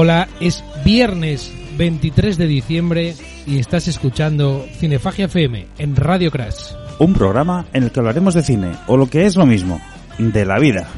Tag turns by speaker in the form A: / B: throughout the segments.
A: hola, es viernes 23 de diciembre y estás escuchando Cinefagia FM en Radio Crash.
B: Un programa en el que hablaremos de cine, o lo que es lo mismo, de la vida.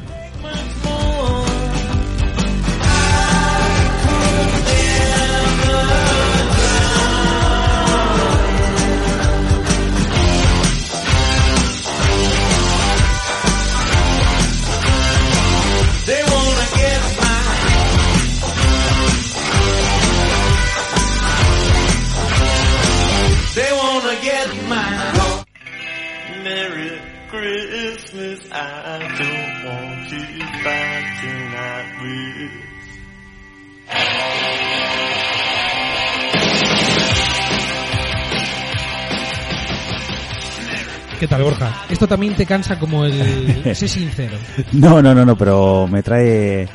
A: ¿Qué tal, Borja? Esto también te cansa como el... sé sincero.
B: No, no, no, no, pero me trae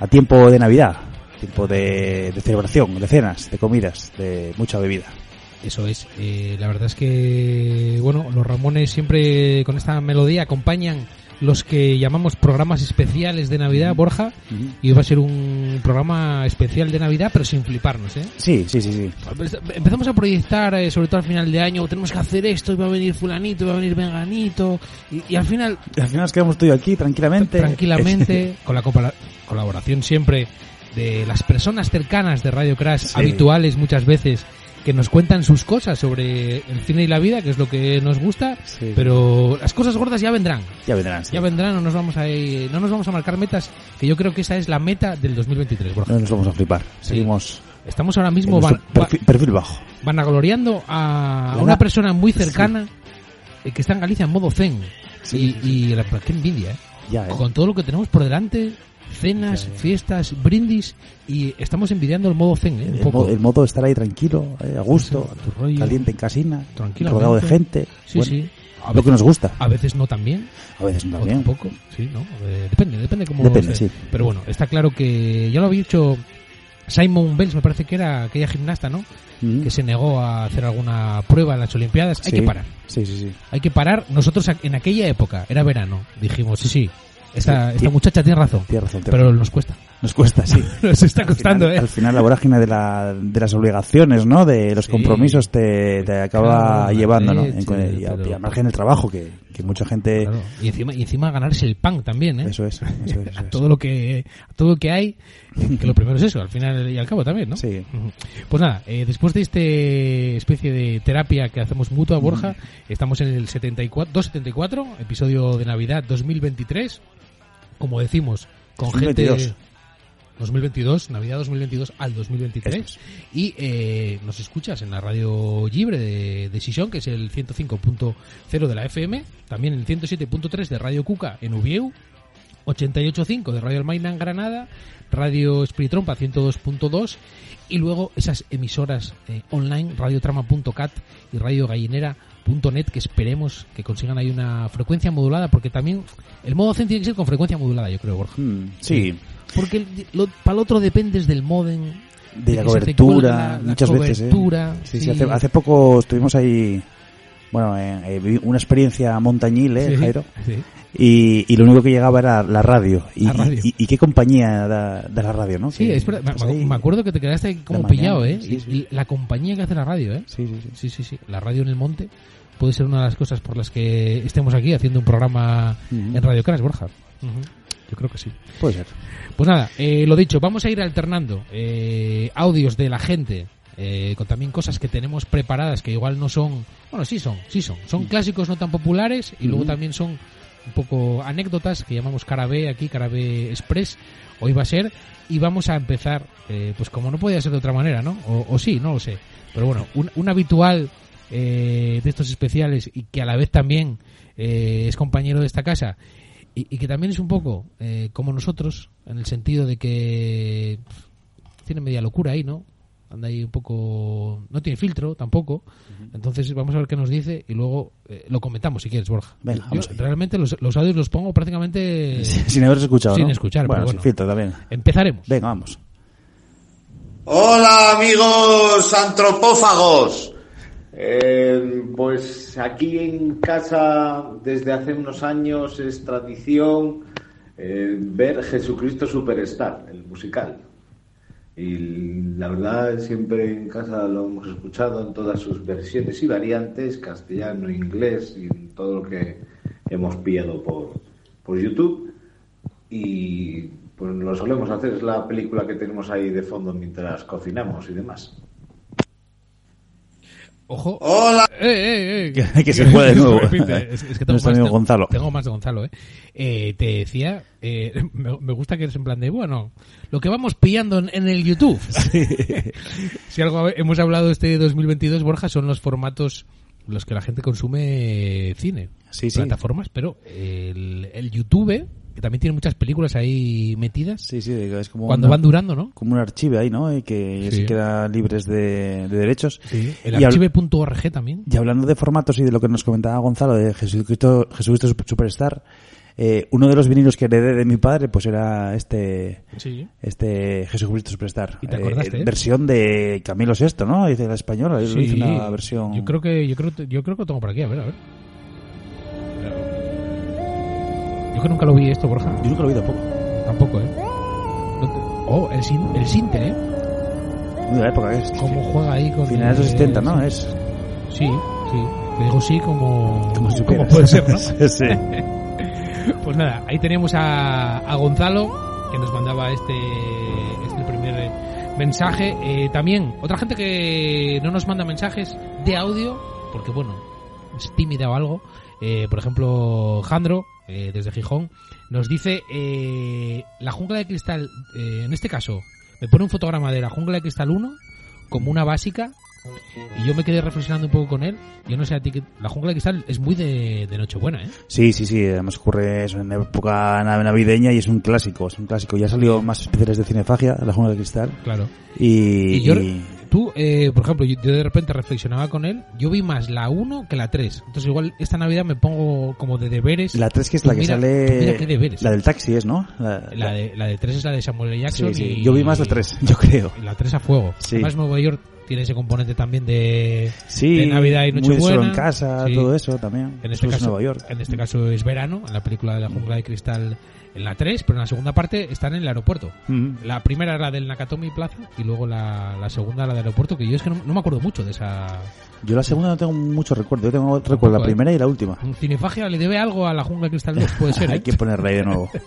B: a tiempo de Navidad, tiempo de, de celebración, de cenas, de comidas, de mucha bebida.
A: Eso es. Eh, la verdad es que, bueno, los Ramones siempre con esta melodía acompañan los que llamamos programas especiales de Navidad, Borja. Y va a ser un programa especial de Navidad, pero sin fliparnos, ¿eh?
B: Sí, sí, sí, sí.
A: Empezamos a proyectar, eh, sobre todo al final de año, tenemos que hacer esto, y va a venir fulanito, y va a venir venganito, y, y al final,
B: Y al final nos quedamos tú y yo aquí tranquilamente.
A: tranquilamente, con la colaboración siempre de las personas cercanas de Radio Crash,
B: Sí.
A: habituales muchas veces, que nos cuentan sus cosas sobre el cine y la vida, que es lo que nos gusta,
B: Sí.
A: pero las cosas gordas ya vendrán.
B: ya vendrán, sí.
A: Ya vendrán, no nos vamos a ir- no nos vamos a marcar metas, que yo creo que esa es la meta del 2023, Borja.
B: No nos vamos a flipar. Seguimos
A: Estamos ahora mismo van- va-
B: perfil, perfil bajo.
A: vanagloriando a
B: La
A: una
B: na-
A: persona muy cercana eh, que está en Galicia en modo zen.
B: Sí,
A: y, y la, qué envidia, ¿eh?
B: Ya, ¿eh?
A: Con todo lo que tenemos por delante, cenas, fiestas, brindis, y estamos envidiando el modo zen, ¿eh? Un
B: El,
A: poco.
B: modo, el modo de estar ahí tranquilo, eh, a gusto,
A: Sí, a tu rollo.
B: caliente en casina, rodeado de gente.
A: Sí,
B: Bueno,
A: sí. A
B: Lo
A: veces,
B: que nos gusta.
A: a veces no tan bien,
B: A veces no también.
A: tampoco, sí, ¿no? Eh, depende, depende cómo
B: Depende, sí.
A: Pero bueno, está claro que ya lo había dicho Simon Bells, me parece que era aquella gimnasta, ¿no?
B: Mm.
A: Que se negó a hacer alguna prueba en las Olimpiadas. Hay
B: Sí.
A: que parar.
B: Sí, sí, sí.
A: Hay que parar. Nosotros en aquella época, era verano, dijimos, sí, sí, esta, esta muchacha tiene razón.
B: Tienes razón.
A: Pero
B: razón.
A: nos cuesta.
B: Nos cuesta, sí.
A: Nos está
B: Al
A: costando,
B: final-
A: ¿eh?
B: Al final la vorágine de, la, de las obligaciones, ¿no? De los
A: Sí.
B: compromisos te, te acaba
A: Claro,
B: llevando, ¿no?
A: leche,
B: En- y, a,
A: pero-
B: y al margen del trabajo, que, que mucha gente...
A: Claro. Y encima, y encima ganarse el pan también, ¿eh?
B: Eso es, eso es, eso
A: a
B: es.
A: todo lo que a todo lo que hay que lo primero es eso al final y al cabo también no
B: Sí.
A: Pues nada eh, después de este especie de terapia que hacemos mutua Borja estamos en el 74 274 episodio de Navidad 2023 como decimos con
B: 2022.
A: gente 2022 Navidad 2022 al 2023
B: Eso es.
A: y eh, nos escuchas en la radio libre de, de Sison, que es el 105.0 de la FM, también el 107.3 de Radio Cuca en Ubieu, 88.5 de Radio Almaina en Granada, Radio Espiritrompa 102.2 y luego esas emisoras eh, online, radiotrama.cat y radiogallinera.net que esperemos que consigan ahí una frecuencia modulada porque también el modo zen tiene que ser con frecuencia modulada yo creo Borja
B: Mm, sí,
A: porque el- lo- para el otro dependes del modem
B: de la cobertura,
A: cuelga la- la
B: muchas veces, ¿eh?
A: cobertura,
B: Sí, sí,
A: sí.
B: hace, hace poco estuvimos ahí, bueno, en- eh, viví una experiencia montañil, ¿eh,
A: Sí,
B: Jairo? Y, y lo único que llegaba era la radio. Y,
A: La radio.
B: y- y qué compañía da- de la radio, ¿no?
A: Sí,
B: Que
A: es verdad. Me, acuerdo que te quedaste ahí como pillado, ¿eh?
B: sí,
A: Y-
B: sí.
A: y la compañía que hace la radio, ¿eh?
B: Sí, sí, sí.
A: Sí, sí, sí. La radio en el monte puede ser una de las cosas por las que estemos aquí haciendo un programa en Radio Crash, Borja. yo creo que sí.
B: Puede ser.
A: Pues nada, eh, lo dicho, vamos a ir alternando eh, audios de la gente eh, con también cosas que tenemos preparadas que igual no son, bueno, sí son, sí son, son clásicos no tan populares y luego también son un poco anécdotas que llamamos cara aquí, cara Express, hoy va a ser y vamos a empezar, eh, pues como no podía ser de otra manera, ¿no? O, o sí, no lo sé, pero bueno, un, un habitual eh, de estos especiales y que a la vez también eh, es compañero de esta casa y, y que también es un poco eh, como nosotros, en el sentido de que tiene media locura ahí, ¿no? Anda ahí un poco... No tiene filtro tampoco. Entonces vamos a ver qué nos dice y luego eh, lo comentamos si quieres, Borja.
B: Venga, vamos
A: realmente los, los audios los pongo prácticamente...
B: Sin haber escuchado,
A: Sin
B: ¿no?
A: escuchar,
B: Bueno,
A: pero
B: sin
A: bueno.
B: filtro también.
A: Empezaremos.
B: Venga, vamos.
C: Hola amigos antropófagos. Eh, pues aquí en casa desde hace unos años es tradición eh, ver Jesucristo Superstar, el musical. Y la verdad siempre en casa lo hemos escuchado en todas sus versiones y variantes, castellano, inglés y todo lo que hemos pillado por, por YouTube. Y pues lo solemos hacer, es la película que tenemos ahí de fondo mientras cocinamos y demás.
A: Ojo.
C: Hola.
A: Eh, eh, eh.
B: Que- que se de nuevo.
A: Es, es que tengo
B: Nuestro
A: más,
B: amigo
A: tengo-
B: Gonzalo.
A: Tengo más de Gonzalo, ¿eh? Eh, te decía, eh, me, me gusta que eres en plan de, bueno, lo que vamos pillando en, en el YouTube. si algo hemos hablado este 2022, Borja, son los formatos los que la gente consume cine.
B: Sí, sí.
A: Plataformas, pero el, el YouTube, que también tiene muchas películas ahí metidas,
B: Sí, sí, es como,
A: cuando
B: una-
A: van durando, ¿no?
B: como un archivo ahí, ¿no? Y que
A: Sí.
B: se quedan libres de, de derechos.
A: Sí. El archive.org también.
B: Y hablando de formatos y de lo que nos comentaba Gonzalo de Jesucristo, Jesucristo Sup- Superstar, eh, uno de los vinilos que heredé de mi padre pues era este
A: Sí.
B: este Jesucristo Superstar.
A: ¿Y te acordaste, eh?
B: Versión de Camilo VI, ¿no? Dice la española, hizo una versión...
A: Yo creo que yo creo yo creo que lo tengo por aquí, a ver, a ver. Yo que nunca lo vi esto, Borja.
B: Yo nunca lo he oído poco.
A: Tampoco, ¿eh? No te- Oh, el, sin, el Sinte, ¿eh?
B: Muy de la época es.
A: Cómo juega ahí con...
B: Finales de los
A: el-
B: 70, ¿no? Es...
A: Sí, sí. Te digo sí como...
B: Como si
A: como puede ser, ¿no?
B: sí.
A: Pues nada, ahí teníamos a, a Gonzalo, que nos mandaba este, este primer eh, mensaje. Eh, también, otra gente que no nos manda mensajes de audio, porque bueno, es tímida o algo. Eh, por ejemplo, Jandro, eh, desde Gijón, nos dice eh, la jungla de cristal, eh, en este caso, me pone un fotograma de la jungla de cristal 1 como una básica. Y yo me quedé reflexionando un poco con él. Yo no sé a ti que la jungla de cristal es muy de, de Nochebuena, ¿eh?
B: Sí, sí, sí, además ocurre eso en época nav- navideña y es un clásico, es un clásico. Ya salió más especiales de cinefagia, La Jungla de Cristal.
A: Claro.
B: Y,
A: Y yo,
B: y-
A: tú, eh, por ejemplo, yo, yo de repente reflexionaba con él, yo vi más la 1 que la 3. Entonces igual esta Navidad me pongo como de deberes.
B: la 3 que es la que
A: mira-
B: sale...
A: mira qué deberes.
B: La del taxi es, ¿no? La,
A: La de, la de 3 es la de Samuel L. Jackson.
B: sí, sí.
A: y-
B: Yo vi más la 3, yo creo.
A: La 3 a fuego.
B: Sí.
A: Además Nueva York tiene ese componente también de,
B: Sí,
A: de Navidad y Nochebuena.
B: solo en casa,
A: Sí.
B: todo eso también.
A: En este,
B: es
A: caso,
B: Nueva York.
A: en este caso es verano, en la película de la jungla de cristal en la 3, pero en la segunda parte están en el aeropuerto. La primera era la del Nakatomi Plaza y luego la, la segunda la del aeropuerto, que yo es que no, no me acuerdo mucho de esa...
B: Yo la segunda no tengo mucho recuerdo, yo tengo recuerdo la primera y la última.
A: Cinefagia le debe algo a la jungla cristal 2, puede ser. ¿eh?
B: Hay que ponerla ahí de nuevo.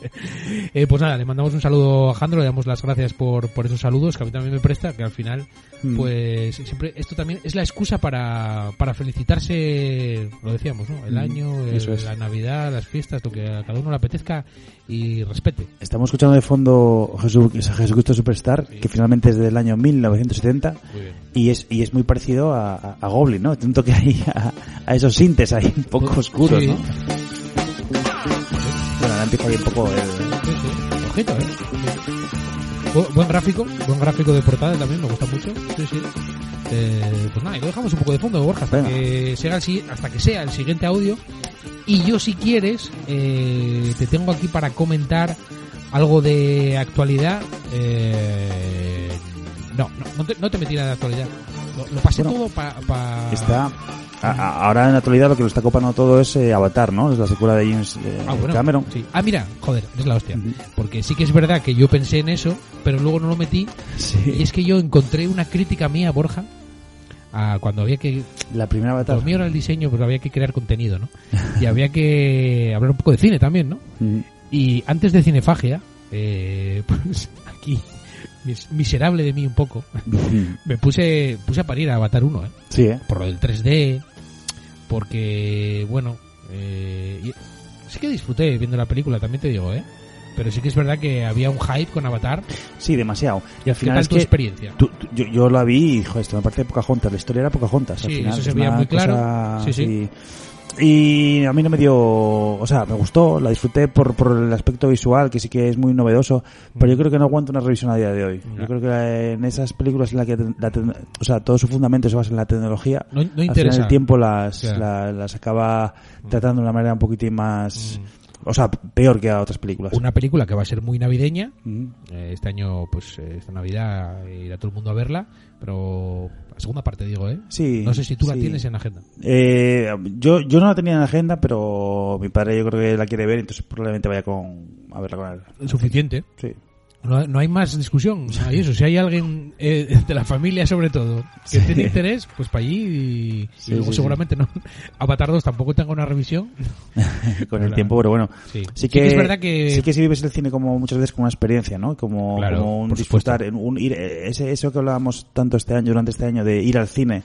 A: Eh, pues nada, le mandamos un saludo a Jandro, le damos las gracias por, por esos saludos que a mí también me presta, que al final,
B: Mm.
A: pues siempre esto también es la excusa para, para felicitarse, lo decíamos, ¿no? El
B: Mm,
A: año, el-
B: eso es.
A: la Navidad, las fiestas, lo que a cada uno le apetezca y respete.
B: Estamos escuchando de fondo Jesu- Jesucristo Superstar, que finalmente es del año 1970
A: Muy bien.
B: y es y es muy parecido a, a- a Goblin, ¿no? Un toque ahí a, a esos sintes ahí un poco oscuros,
A: Sí.
B: ¿no? Bueno, ahora empieza ahí un poco el...
A: Ojito, ¿eh? Bu- Buen gráfico, buen gráfico de portada también, me gusta mucho. Sí, sí. Eh, pues nada, y lo dejamos un poco de fondo, Borja, hasta
B: Venga.
A: que, sea el, hasta que sea el siguiente audio. Y yo, si quieres, eh, te tengo aquí para comentar algo de actualidad. Eh, no, no, no te, no te metí nada de actualidad. Lo, lo pasé
B: Bueno,
A: todo para...
B: Está... a- a- ahora en la actualidad lo que lo está copando todo es eh, Avatar, ¿no? Es la secuela de James eh,
A: Ah, bueno,
B: Cameron.
A: sí. Ah, mira, joder, es la hostia. Porque sí que es verdad que yo pensé en eso, pero luego no lo metí. Y es que yo encontré una crítica mía, Borja, a cuando había que...
B: La primera Avatar.
A: Lo mío era el diseño, pero había que crear contenido, ¿no? Y había que hablar un poco de cine también, ¿no?
B: Mm.
A: Y antes de Cinefagia, eh, pues aquí, mis- miserable de mí un poco, me puse, puse a parir a Avatar 1, ¿eh?
B: Sí, ¿eh?
A: por lo del 3D, porque, bueno, eh, y- sí que disfruté viendo la película, también te digo, ¿eh? Pero sí que es verdad que había un hype con Avatar.
B: Sí, demasiado. Y al
A: ¿Qué
B: final
A: tal
B: es
A: tu
B: que
A: experiencia?
B: tú- tú- yo, yo la vi y, joder, esto me parece Pocahontas. La historia era Pocahontas. al
A: Sí,
B: final,
A: eso se veía muy claro. Sí, sí.
B: así. Y a mí no me dio, o sea, me gustó, la disfruté por, por el aspecto visual, que sí que es muy novedoso, pero yo creo que no aguanta una revisión a día de hoy. Yo creo que en esas películas en las que, la o sea, todo su fundamento se basa en la tecnología,
A: No, no
B: al final
A: interesa.
B: del tiempo las,
A: Claro.
B: las acaba tratando de una manera un poquitín más, o sea, peor que a otras películas.
A: Una película que va a ser muy navideña.
B: Mm.
A: Eh, Este año, pues, eh, esta Navidad irá todo el mundo a verla. Pero segunda parte, digo, ¿eh?
B: Sí,
A: No sé si tú la tienes en agenda.
B: Eh, yo, yo no la tenía en agenda, pero mi padre yo creo que la quiere ver, entonces probablemente vaya con, a verla con él.
A: Suficiente.
B: Sí.
A: No, no hay más discusión. Hay eso. Si hay alguien eh, de la familia, sobre todo, que
B: Sí.
A: tiene interés, pues para allí. Y, luego
B: sí,
A: seguramente no. Avatar 2 tampoco tenga una revisión.
B: con el
A: Claro.
B: tiempo, pero bueno.
A: Sí.
B: Que,
A: es verdad que-
B: sí que si vives el cine como muchas veces como una experiencia, ¿no? Como,
A: Claro,
B: como un disfrutar, un ir, ese, eso que hablábamos tanto este año, durante este año, de ir al cine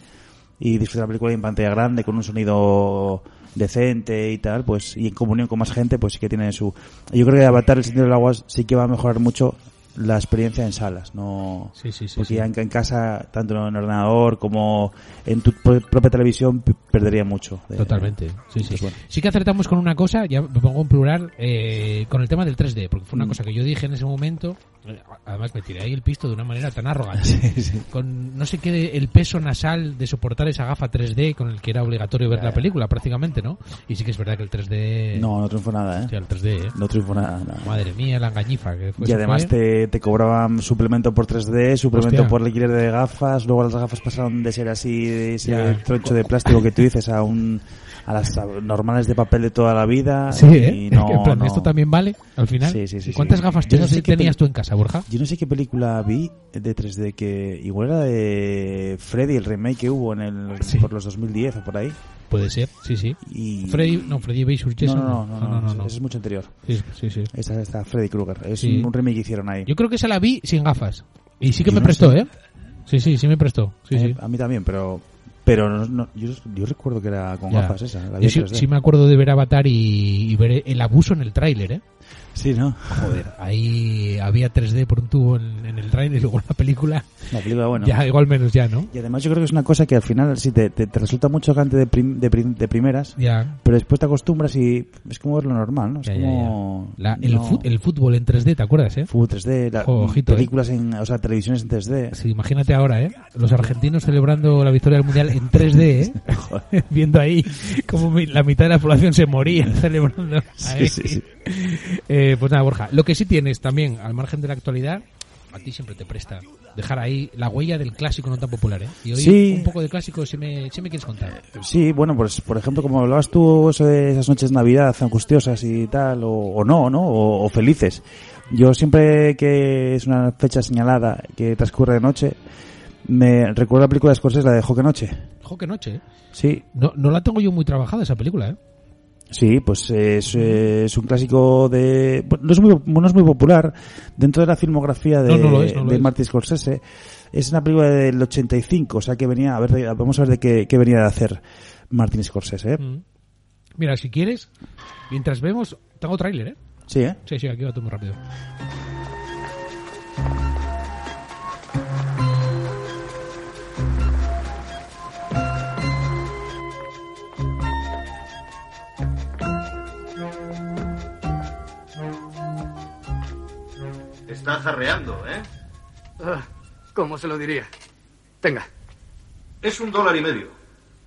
B: y disfrutar la película en pantalla grande con un sonido decente y tal, pues, y en comunión con más gente, pues sí que tiene su, yo creo que Avatar el Señor del Agua sí que va a mejorar mucho la experiencia en salas, no,
A: Sí, sí, sí.
B: porque
A: sí.
B: ya en, en casa, tanto en el ordenador como en tu pro- propia televisión, perdería mucho. de-
A: Totalmente, sí, sí.
B: Entonces, bueno.
A: Sí que acertamos con una cosa, ya me pongo en plural, eh, con el tema del 3D, porque fue una
B: Mm.
A: cosa que yo dije en ese momento, eh, además me tiré ahí el pisto de una manera tan arrogante,
B: Sí, sí.
A: con no sé qué, de- el peso nasal de soportar esa gafa 3D con el que era obligatorio ver la película prácticamente, ¿no? Y sí que es verdad que el 3D...
B: No, no triunfó nada, ¿eh?
A: Hostia, el 3D, ¿eh?
B: No triunfó nada. nada.
A: Madre mía, la engañifa que fue.
B: y además te, te cobraban suplemento por 3D, suplemento
A: Hostia.
B: por alquiler de gafas, luego las gafas pasaron de ser así, de ese
A: Ya.
B: troncho de plástico que tú dices, a un a las normales de papel de toda la vida.
A: Sí, ¿eh?
B: y no,
A: Que en plan,
B: no.
A: ¿Esto también vale al final?
B: Sí, sí, sí,
A: ¿Y ¿Cuántas
B: sí.
A: gafas
B: Yo no
A: 3D
B: sé qué
A: tenías tú en casa, Borja?
B: Yo no sé qué película vi de 3D que igual era de Freddy, el remake que hubo en el,
A: Sí.
B: por los 2010 o por ahí.
A: Puede ser, sí, sí.
B: Y...
A: Freddy, no, Freddy vs.
B: No,
A: Jason.
B: no, no, no, no, Eso es mucho anterior.
A: Sí, sí, sí.
B: Esa está Freddy Krueger. Es
A: Sí.
B: un, remake que hicieron ahí.
A: Yo creo que esa la vi sin gafas. Y sí que
B: Yo
A: me
B: no
A: prestó,
B: sé.
A: ¿eh? Sí, sí, sí me prestó. Sí,
B: Eh,
A: sí.
B: A mí también, pero pero no, no- yo, yo recuerdo que era con
A: Ya.
B: gafas esa. la
A: Yo
B: en
A: sí,
B: 3D.
A: sí me acuerdo de ver Avatar y, y ver el abuso en el tráiler, ¿eh?
B: Sí, ¿no?
A: Joder, ahí había 3D por un tubo en, en el tráiler y luego en la película.
B: La película, bueno.
A: Ya, igual menos ya, ¿no?
B: Y además yo creo que es una cosa que al final sí te, te, te resulta muy chocante de, prim- de, prim- de primeras,
A: Ya.
B: pero después te acostumbras y es como verlo normal, ¿no? Es
A: Ya,
B: como...
A: ya. La- el,
B: no-
A: fut- el fútbol en 3D, ¿te acuerdas, eh?
B: Fútbol 3D, la-
A: ojito,
B: películas en... O sea, televisiones en 3D.
A: Sí, imagínate ahora, ¿eh? Los argentinos celebrando la victoria del Mundial en 3D, ¿eh? Viendo ahí como la mitad de la población se moría celebrando.
B: Sí, sí, sí.
A: Eh, pues nada, Borja, lo que sí tienes también, al margen de la actualidad, a ti siempre te presta dejar ahí la huella del clásico no tan popular, ¿eh? Y hoy
B: Sí.
A: un poco de clásico si me, si me quieres contar.
B: Sí, bueno, pues por ejemplo, como hablabas tú eso de esas noches de Navidad angustiosas y tal, o, o no, ¿no? O, o felices. Yo siempre que es una fecha señalada que transcurre de noche, me recuerdo la película de Scorsese, la de Joque Noche.
A: Jo, qué noche, ¿eh?
B: Sí,
A: No, no la tengo yo muy trabajada esa película, ¿eh?
B: Sí, pues es, es un clásico de... No es, muy, no es muy popular dentro de la filmografía de,
A: No, no es,
B: de. Martin Scorsese. Es una película del 85, o sea que venía... A ver, vamos a ver de qué, qué venía de hacer Martin Scorsese. ¿eh?
A: Mm. Mira, si quieres, mientras vemos, tengo tráiler, ¿eh?
B: Sí, ¿eh?
A: Sí, sí, aquí va todo muy rápido.
D: Está jarreando, ¿eh?
E: Ah, ¿Cómo se lo diría? Tenga.
D: Es un dólar y medio.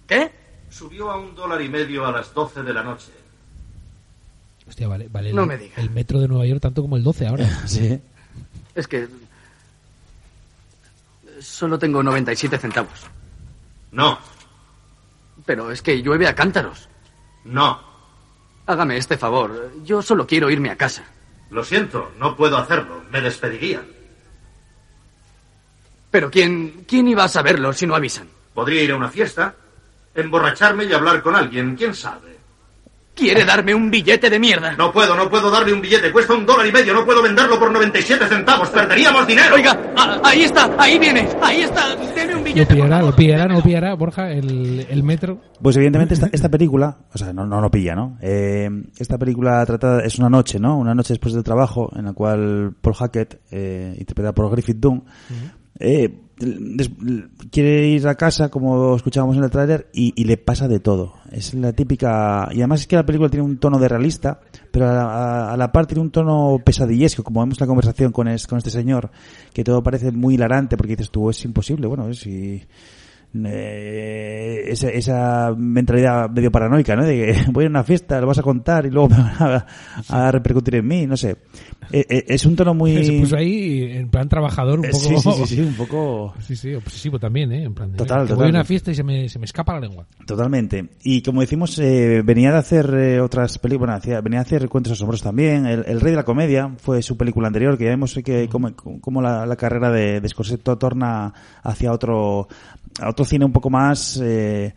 E: ¿Qué?
D: Subió a un dólar y medio a las 12 de la noche.
A: Hostia, vale, vale. el-
E: No me digas.
A: El metro de Nueva York tanto como el 12 ahora.
B: Sí.
E: Es que... Solo tengo 97 centavos.
D: No,
E: Pero es que llueve a cántaros.
D: no.
E: Hágame este favor. Yo solo quiero irme a casa.
D: Lo siento, no puedo hacerlo. Me despedirían.
E: Pero ¿quién, quién iba a saberlo si no avisan?
D: Podría ir a una fiesta, emborracharme y hablar con alguien, quién sabe.
E: Quiere darme un billete de mierda.
D: No puedo, no puedo darle un billete. Cuesta un dólar y medio. No puedo venderlo por 97 centavos. Perderíamos dinero.
E: Oiga, ah, ahí está, ahí viene, ahí está. Deme un
A: Lo
E: billete. por
A: pillará, lo pillará, no lo pillará, Borja, el, el metro.
B: Pues evidentemente esta, esta película, o sea, no, no lo pilla, ¿no? Eh, esta película trata, es una noche, ¿no? Una noche después del trabajo en la cual Paul Hackett, eh, interpretado por Griffith Dunn, eh, quiere ir a casa, como escuchábamos en el tráiler, y, y le pasa de todo. Es la típica... Y además es que la película tiene un tono de realista, pero a la, a- la par tiene un tono pesadillesco, como vemos en la conversación con, es- con este señor, que todo parece muy hilarante, porque dices tú, es imposible, bueno, es... Y, eh, esa, esa mentalidad medio paranoica, ¿no? De que voy a una fiesta, lo vas a contar y luego me van a, a repercutir en mí, no sé. Eh, eh, es un tono muy...
A: Se puso ahí en plan trabajador un poco.
B: Sí, sí, sí, sí, un poco...
A: Sí, sí, obsesivo también, ¿eh? En plan de,
B: Total,
A: que Voy
B: total.
A: a una fiesta y se me, se me escapa la lengua.
B: Totalmente. Y como decimos, venía de hacer otras películas, bueno, venía a hacer Cuentos Asombrosos también. El, El Rey de la Comedia fue su película anterior, que ya vemos que como, como la, la carrera de, de Scorsese to- torna hacia otro, a otro cine un poco más, eh,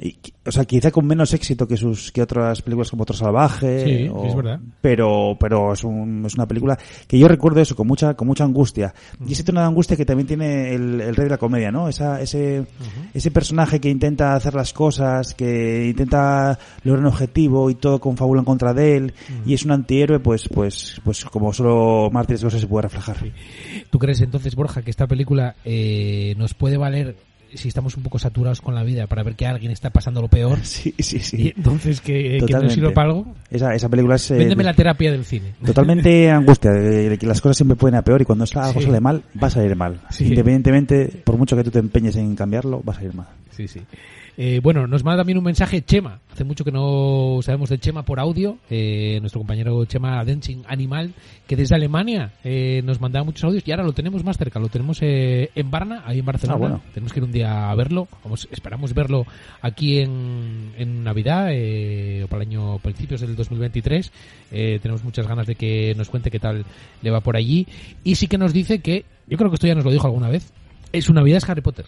B: y o sea, quizá con menos éxito que sus que otras películas como Otro Salvaje.
A: Sí,
B: o-
A: es verdad.
B: Pero, pero es, un- es una película que yo recuerdo eso con mucha, con mucha angustia. Y ese tono de angustia que también tiene el, el Rey de la Comedia, ¿no? Esa, ese, ese personaje que intenta hacer las cosas, que intenta lograr un objetivo y todo confabula en contra de él, y es un antihéroe, pues, pues, pues como solo Martin Scorsese se puede reflejar.
A: ¿Tú crees entonces, Borja, que esta película eh, nos puede valer si estamos un poco saturados con la vida para ver que alguien está pasando lo peor?
B: Sí, sí,
A: Y
B: sí.
A: entonces que, que
B: Totalmente.
A: sirva para algo.
B: Esa, esa película es... eh,
A: Véndeme la terapia del cine.
B: Totalmente angustia, de, que las cosas siempre pueden ir a peor y cuando algo
A: Sí.
B: sale mal, va a salir mal.
A: Sí.
B: Independientemente, por mucho que tú te empeñes en cambiarlo, va a salir mal.
A: Sí, sí. Eh, bueno, nos manda también un mensaje Chema. Hace mucho que no sabemos de Chema por audio. Eh, nuestro compañero Chema Dancing Animal, que desde Alemania eh, nos mandaba muchos audios y ahora lo tenemos más cerca. Lo tenemos eh, en Varna, ahí en Barcelona.
B: Ah, bueno.
A: Tenemos que ir un día a verlo. Vamos, esperamos verlo aquí en, en Navidad eh, o para el año principios del 2023. Eh, tenemos muchas ganas de que nos cuente qué tal le va por allí. Y sí que nos dice que, yo creo que esto ya nos lo dijo alguna vez, es su Navidad es Harry Potter.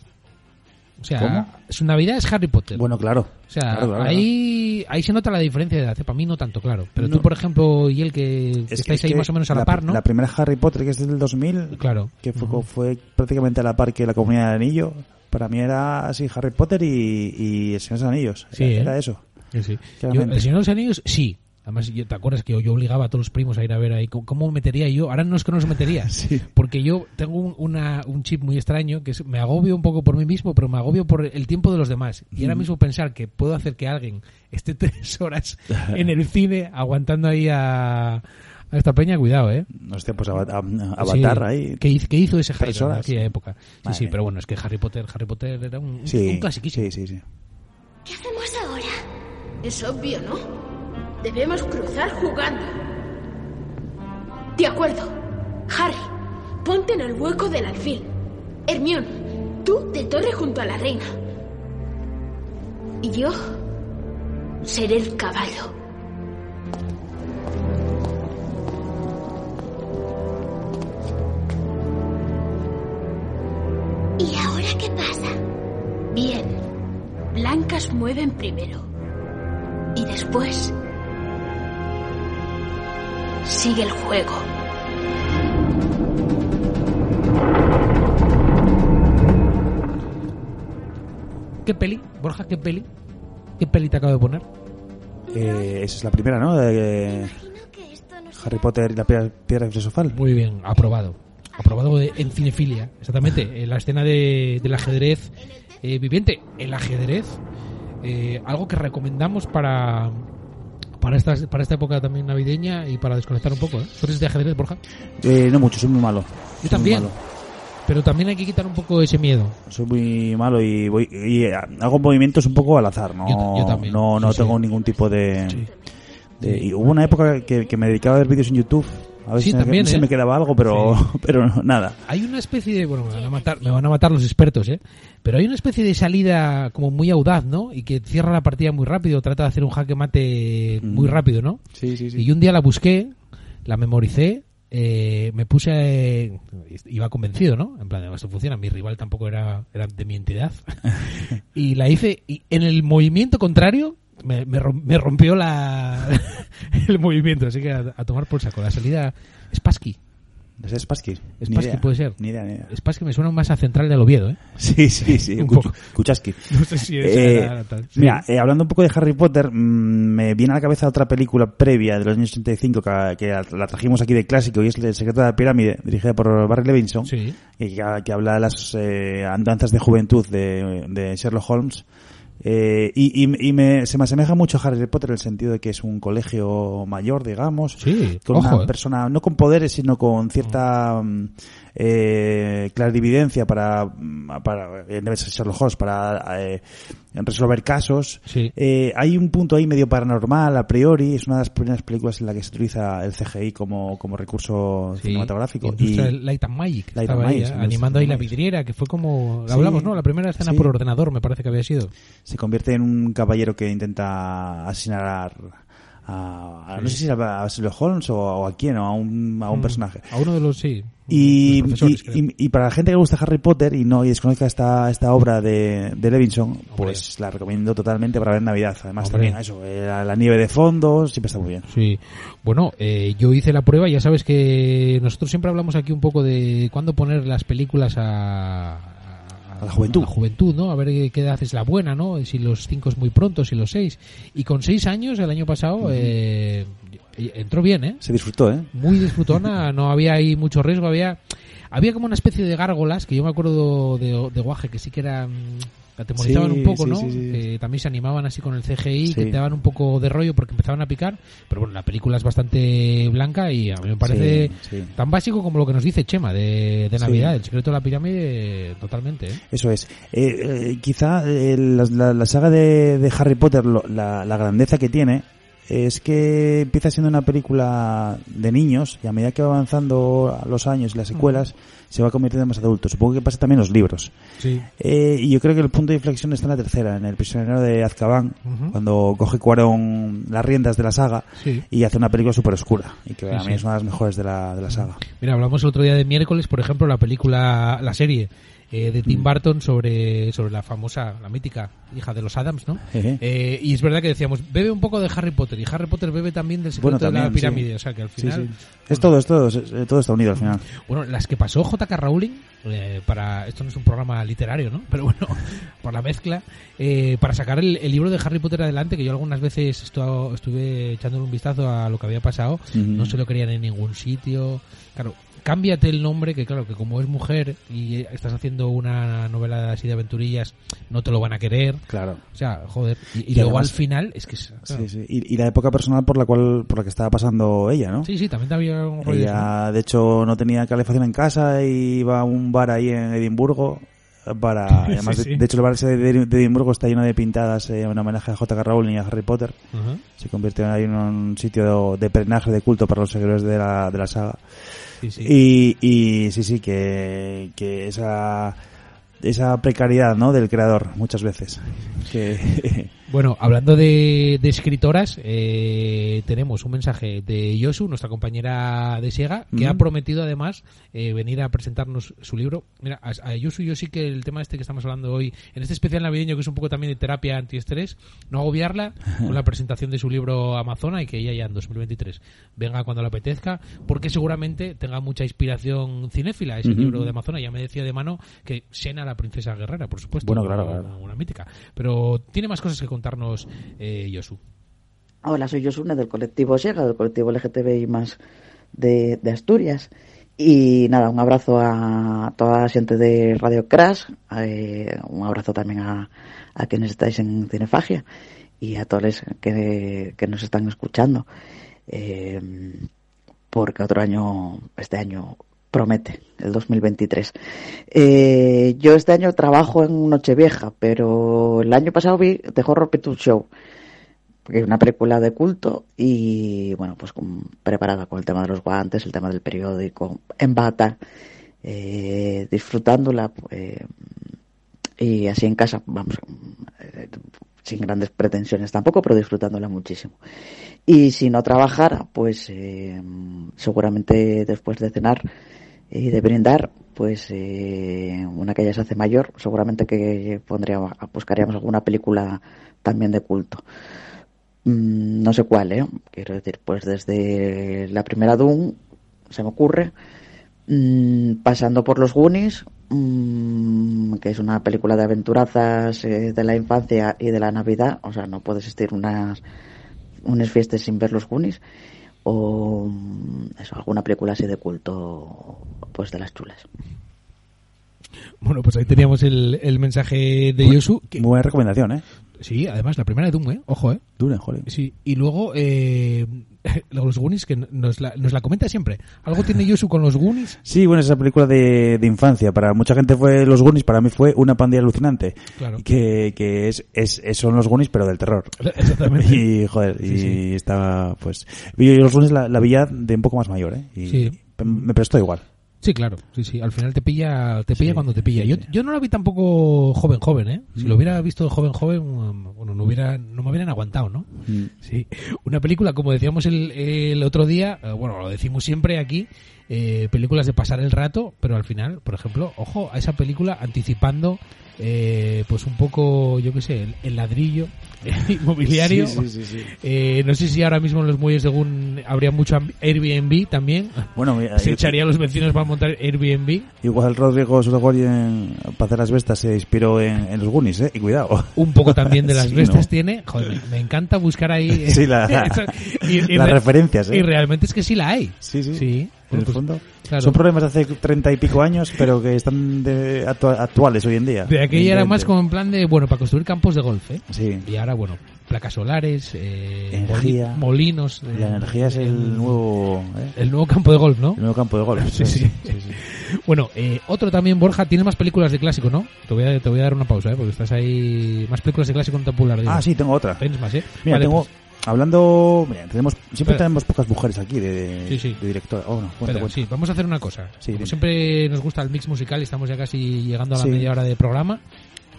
A: O sea,
B: ¿Cómo?
A: su Navidad es Harry Potter.
B: Bueno, claro.
A: o sea,
B: Claro, claro,
A: ahí, ahí se nota la diferencia de edad. ¿eh? Para mí no tanto, claro. Pero
B: No.
A: tú, por ejemplo, y él que, que
B: Es que-
A: estáis
B: es
A: ahí
B: que
A: más o menos a la,
B: la,
A: par, ¿no?
B: La primera Harry Potter, que es del 2000,
A: Claro.
B: que fue, fue prácticamente a la par que la Comunidad del Anillo, para mí era así Harry Potter y, y El Señor de los Anillos.
A: Sí,
B: era,
A: ¿eh?
B: era eso.
A: Sí. Yo, el Señor de los Anillos, sí. Además, ¿te acuerdas que yo, yo obligaba a todos los primos a ir a ver ahí? ¿Cómo, cómo metería yo? Ahora no es que no los metería.
B: Sí.
A: Porque yo tengo un, una, un chip muy extraño que es, me agobio un poco por mí mismo, pero me agobio por el tiempo de los demás. Y ahora mismo pensar que puedo hacer que alguien esté tres horas en el cine aguantando ahí a, a esta peña, cuidado, ¿eh?
B: Hostia, pues Avatar
A: Sí.
B: ahí.
A: ¿Qué, hizo- qué hizo ese
B: Tres
A: Jairo en aquella época? Sí,
B: Madre
A: sí,
B: mía.
A: pero bueno, es que Harry Potter, Harry Potter era un, un-
B: Sí,
A: un clasiquísimo.
B: sí, sí, sí.
F: ¿Qué hacemos ahora?
G: Es obvio, ¿no? Debemos cruzar jugando. De acuerdo. Harry, ponte en el hueco del alfil. Hermione, tú te torre junto a la reina. Y yo seré el caballo.
F: ¿Y ahora qué pasa?
G: Bien. Blancas mueven primero. Y después... Sigue el juego.
A: ¿Qué peli? Borja, ¿qué peli? ¿Qué peli te acabo de poner?
B: Eh, esa es la primera, ¿no? De
F: Imagino que esto no
B: Harry Potter y la piedra, piedra filosofal.
A: Muy bien, aprobado. Aprobado de- en cinefilia, exactamente. En la escena de, del ajedrez eh, viviente. El ajedrez, eh, algo que recomendamos para para esta, para esta época también navideña y para desconectar un poco. ¿eh? ¿Tú eres de ajedrez, Borja?
B: Eh, no mucho, soy muy malo.
A: Yo
B: Soy
A: también.
B: malo.
A: Pero también hay que quitar un poco ese miedo.
B: Soy muy malo y voy y eh, hago movimientos un poco al azar, ¿no?
A: Yo ta- yo también,
B: No, no
A: sí,
B: tengo
A: sí.
B: ningún tipo de,
A: Sí.
B: de- y hubo una época que, que me dedicaba a ver vídeos en YouTube. A ver
A: Sí,
B: si me-
A: también,
B: se
A: ¿eh?
B: me quedaba algo, pero, pero no, nada.
A: Hay una especie de, bueno, me van a matar, me van a matar los expertos, ¿eh? Pero hay una especie de salida como muy audaz, ¿no? Y que cierra la partida muy rápido, trata de hacer un jaque mate muy
B: Mm.
A: rápido, ¿no?
B: Sí, sí,
A: Y yo un día la busqué, la memoricé, eh, me puse, eh, iba convencido, ¿no? En plan, esto funciona, mi rival tampoco era, era de mi entidad. y la hice, y en el movimiento contrario, me, me rom- me rompió la el movimiento, así que a, a tomar por saco. La salida Spassky.
B: ¿Es Spassky?
A: Spassky puede ser.
B: Ni idea, ni idea.
A: Spassky me suena más a Central del Oviedo, ¿eh?
B: Sí, sí, sí.
A: Un poco.
B: Kuchaski.
A: No sé si es
B: Eh,
A: era tal. Sí.
B: Mira, eh, hablando un poco de Harry Potter, mm, me viene a la cabeza otra película previa de los años 85 que, que la trajimos aquí de clásico y es El secreto de la pirámide, dirigida por Barry Levinson,
A: Sí.
B: y que, que habla de las eh, andanzas de juventud de, de Sherlock Holmes. Eh, y y, y me, se me asemeja mucho a Harry Potter en el sentido de que es un colegio mayor, digamos,
A: Sí,
B: con
A: ojo,
B: una
A: eh.
B: persona, no con poderes, sino con cierta mm, eh, clarividencia para, para en vez de Sherlock Holmes, para eh, resolver casos.
A: Sí.
B: Eh, hay un punto ahí medio paranormal a priori, es una de las primeras películas en la que se utiliza el CGI como, como recurso
A: Sí.
B: cinematográfico. Y-
A: Light and Magic.
B: Light and Magic,
A: animando ahí la vidriera, que fue como...
B: Sí.
A: Hablamos, ¿no? La primera escena por ordenador, me parece que había sido.
B: se convierte en un caballero que intenta asesinar a, a- a- no sé si a, a Sherlock Holmes o, o a quién, o a un, a un
A: Mm.
B: personaje.
A: A uno de los, sí.
B: Y,
A: los
B: y-
A: creo.
B: y- y para la gente que gusta Harry Potter y no y desconozca esta, esta obra de, de Levinson, pues la recomiendo totalmente para ver Navidad. Además
A: Hombre.
B: también eso, eh, la, la nieve de fondo, siempre está muy bien.
A: Sí. Bueno, eh, yo hice la prueba, ya sabes que nosotros siempre hablamos aquí un poco de cuándo poner las películas a,
B: A la juventud.
A: a la juventud, ¿no? A ver qué edad es la buena, ¿no? Si los cinco es muy pronto, si los seis. Y con seis años, el año pasado, eh, entró bien, ¿eh?
B: Se disfrutó, ¿eh?
A: Muy disfrutona, no había ahí mucho riesgo, había había como una especie de gárgolas que yo me acuerdo de, de Guaje que sí que eran atemorizaban
B: Sí,
A: un poco,
B: sí,
A: ¿no?
B: sí,
A: también se animaban así con el CGI, que te daban un poco de rollo porque empezaban a picar, pero bueno, la película es bastante blanca y a mí me parece tan básico como lo que nos dice Chema de. Navidad, el secreto de la pirámide, totalmente, ¿eh?
B: Eso es. Eh, eh, quizá eh, la, la- saga de, de Harry Potter, lo- la, la grandeza que tiene es que empieza siendo una película de niños y a medida que va avanzando los años y las secuelas se va convirtiendo en más adultos. Supongo que pasa también en los libros.
A: Sí.
B: Eh, y yo creo que el punto de inflexión está en la tercera, en El prisionero de Azkaban, cuando coge Cuarón las riendas de la saga
A: Sí.
B: y hace una película súper oscura y que
A: Sí,
B: a mí es una de las mejores de la, de la saga.
A: Mira, hablamos el otro día de miércoles, por ejemplo, la película, la serie eh, de
B: Mm.
A: Tim Burton sobre, sobre la famosa, la mítica hija de los Adams, ¿no? Eh, y es verdad que decíamos, bebe un poco de Harry Potter y Harry Potter bebe también del secreto
B: Bueno,
A: de la
B: también,
A: pirámide,
B: sí.
A: o sea que al
B: Sí,
A: final...
B: sí. Es todo, es todo, es- es- todo está unido al final.
A: Bueno, las que pasó J.K. Rowling, eh, para esto no es un programa literario, ¿no? Pero bueno, por la mezcla, eh, para sacar el, el libro de Harry Potter adelante, que yo algunas veces estu- estuve echándole un vistazo a lo que había pasado, no se lo querían en ningún sitio. Claro, cámbiate el nombre, que claro, que como es mujer y estás haciendo una novela así de aventurillas, no te lo van a querer.
B: Claro.
A: O sea, joder. Y, y
B: Y
A: luego
B: además-
A: al final, es que es. claro.
B: Sí, sí. Y, y la época personal por la cual por la que estaba pasando ella, ¿no?
A: sí, sí, también había un rollo. ¿no?
B: Ella, de hecho, no tenía calefacción en casa y iba a un bar ahí en Edimburgo para... Además,
A: Sí,
B: de-
A: sí.
B: De, hecho, el bar ese de, Edimburgo está lleno de pintadas eh, en homenaje a J.K. Rowling y a Harry Potter. Se convirtió ahí en un sitio de perenaje de culto para los seguidores de la, de la saga.
A: Sí.
B: Y, y sí, sí, que, que esa, esa precariedad, ¿no? Del creador, muchas veces. Que...
A: Bueno, hablando de, de escritoras, eh, tenemos un mensaje de Yosu, nuestra compañera de Siega, que ha prometido además eh, venir a presentarnos su libro. Mira, a, a Yosu yo sí que el tema este que estamos hablando hoy, en este especial navideño que es un poco también de terapia antiestrés, no agobiarla con la presentación de su libro Amazona y que ella ya en 2023 venga cuando le apetezca, porque seguramente tenga mucha inspiración cinéfila ese libro de Amazona. Ya me decía de mano que Sena, la princesa guerrera, por supuesto.
B: Bueno, claro,
A: una-
B: claro.
A: una mítica. Pero tiene más cosas que contarnos eh, Yosu.
H: Hola, soy Josune del colectivo Sega, del colectivo LGTBI más de, Asturias. Y nada, un abrazo a toda la gente de Radio Crash, eh, un abrazo también a, quienes estáis en Cinefagia y a todos los que, que nos están escuchando. Eh, porque otro año, este año promete, el 2023. Eh, yo este año trabajo en Nochevieja, pero el año pasado vi The Horror Picture Show, porque es una película de culto y bueno, pues preparada con el tema de los guantes, el tema del periódico, en bata, eh, disfrutándola eh, y así en casa, vamos, eh, sin grandes pretensiones tampoco, pero disfrutándola muchísimo. Y si no trabajara, pues seguramente después de cenar y de brindar, pues eh, una que ya se hace mayor, seguramente que pondríamos, buscaríamos alguna película también de culto. Mm, no sé cuál, ¿eh? Quiero decir, pues desde la primera Doom, se me ocurre, mm, pasando por los Goonies, mm, que es una película de aventurazas eh, de la infancia y de la Navidad, o sea, no puede existir unas, unas fiestas sin ver los Goonies, o mm, eso, alguna película así de culto, pues de las chulas.
A: Bueno, pues ahí teníamos el, el mensaje de Yosu. Que,
B: Muy buena recomendación, ¿eh?
A: Sí, además, la primera de Doom, ¿eh? Ojo, ¿eh?
B: Dure, joder.
A: Sí, y luego eh, los Goonies, que nos la, nos la comenta siempre. ¿Algo tiene Yosu con los Goonies?
B: Sí, bueno, esa película de, de infancia. Para mucha gente fue Los Goonies, para mí fue una pandilla alucinante.
A: Claro.
B: Que, que es, es, es- son los Goonies, pero del terror.
A: Exactamente.
B: Y, joder,
A: Sí,
B: y
A: sí.
B: estaba, pues... Yo los Goonies la, la vi ya de un poco más mayor, ¿eh? Y
A: Sí.
B: me prestó igual.
A: Sí, claro, sí, sí. Al final te pilla, te pilla cuando te pilla. Yo, yo no la vi tampoco joven, joven, ¿eh? Si lo hubiera visto joven, joven, bueno, no hubiera, no me hubieran aguantado, ¿no? Sí. Una película, como decíamos el, el otro día, eh, bueno, lo decimos siempre aquí, eh, películas de pasar el rato, pero al final, por ejemplo, ojo a esa película anticipando, eh, pues un poco, yo qué sé, el, el ladrillo inmobiliario.
B: Sí, sí, sí, sí.
A: Eh, no sé si ahora mismo en los muelles de Gun habría mucho Airbnb también.
B: Bueno, mira,
A: se echaría a los vecinos para montar Airbnb.
B: Igual Rodrigo Sorogoyen, para hacer las bestas, se inspiró en, en los Goonies, ¿eh? Y cuidado.
A: Un poco también de las
B: ¿no?
A: tiene. Joder, me, me encanta buscar ahí. eh,
B: la- las referencias, ¿eh?
A: Y realmente es que sí la hay.
B: Sí, sí.
A: Sí.
B: En el
A: pues,
B: fondo.
A: claro.
B: Son problemas de hace treinta y pico años, pero que están de, actua- actuales hoy en día.
A: De aquella era más como en plan de, bueno, para construir campos de golf, ¿eh?
B: Sí.
A: Y ahora, bueno, placas solares, eh,
B: Energía.
A: moli- molinos. eh,
B: La energía es el nuevo, ¿eh?
A: el nuevo campo de golf, ¿no?
B: el nuevo campo de golf.
A: Sí, sí. Bueno, eh, otro también, Borja, tiene más películas de clásico, ¿no? Te voy a, te voy a dar una pausa, ¿eh? Porque estás ahí... Más películas de clásico contemporáneo. digo.
B: Ah, sí, tengo otra.
A: Tienes más, ¿eh?
B: Mira,
A: Vale,
B: tengo...
A: pues,
B: Hablando... Mira, tenemos, siempre
A: Espera.
B: tenemos pocas mujeres aquí de,
A: Sí, sí.
B: de directora. Oh, no, cuenta,
A: Espera,
B: cuenta.
A: sí, vamos a hacer una cosa. Como siempre nos gusta el mix musical y estamos ya casi llegando a la media hora de programa.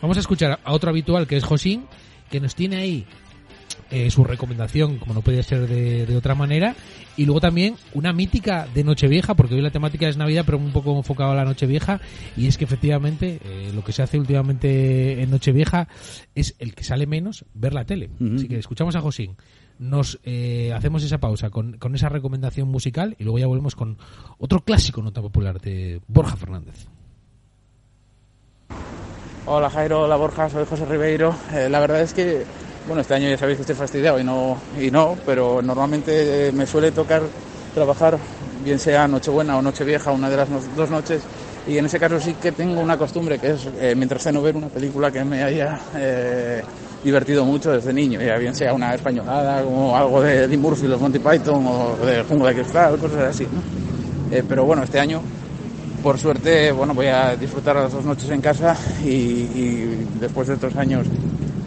A: Vamos a escuchar a otro habitual que es Josín, que nos tiene ahí eh, su recomendación, como no puede ser de, de otra manera. Y luego también una mítica de Nochevieja, porque hoy la temática es Navidad, pero un poco enfocado a la Nochevieja. Y es que efectivamente eh, lo que se hace últimamente en Nochevieja es el que sale menos ver la tele.
B: Ujú.
A: Así que escuchamos a Josín. Nos eh, hacemos esa pausa con, con esa recomendación musical y luego ya volvemos con otro clásico nota popular de Borja Fernández.
I: Hola Jairo, hola Borja, soy José Ribeiro. Eh, la verdad es que, bueno, este año ya sabéis que estoy fastidiado y no, y no pero normalmente eh, me suele tocar trabajar, bien sea Nochebuena o Nochevieja, una de las dos noches, y en ese caso sí que tengo una costumbre que es, eh, mientras ceno, ver una película que me haya eh, divertido mucho desde niño, ya bien sea una españolada, como algo de Eddie Murphy, los Monty Python, o de Jungla de Cristal, cosas así, ¿no? Eh, pero bueno, este año por suerte, bueno, voy a disfrutar las dos noches en casa y, y después de estos años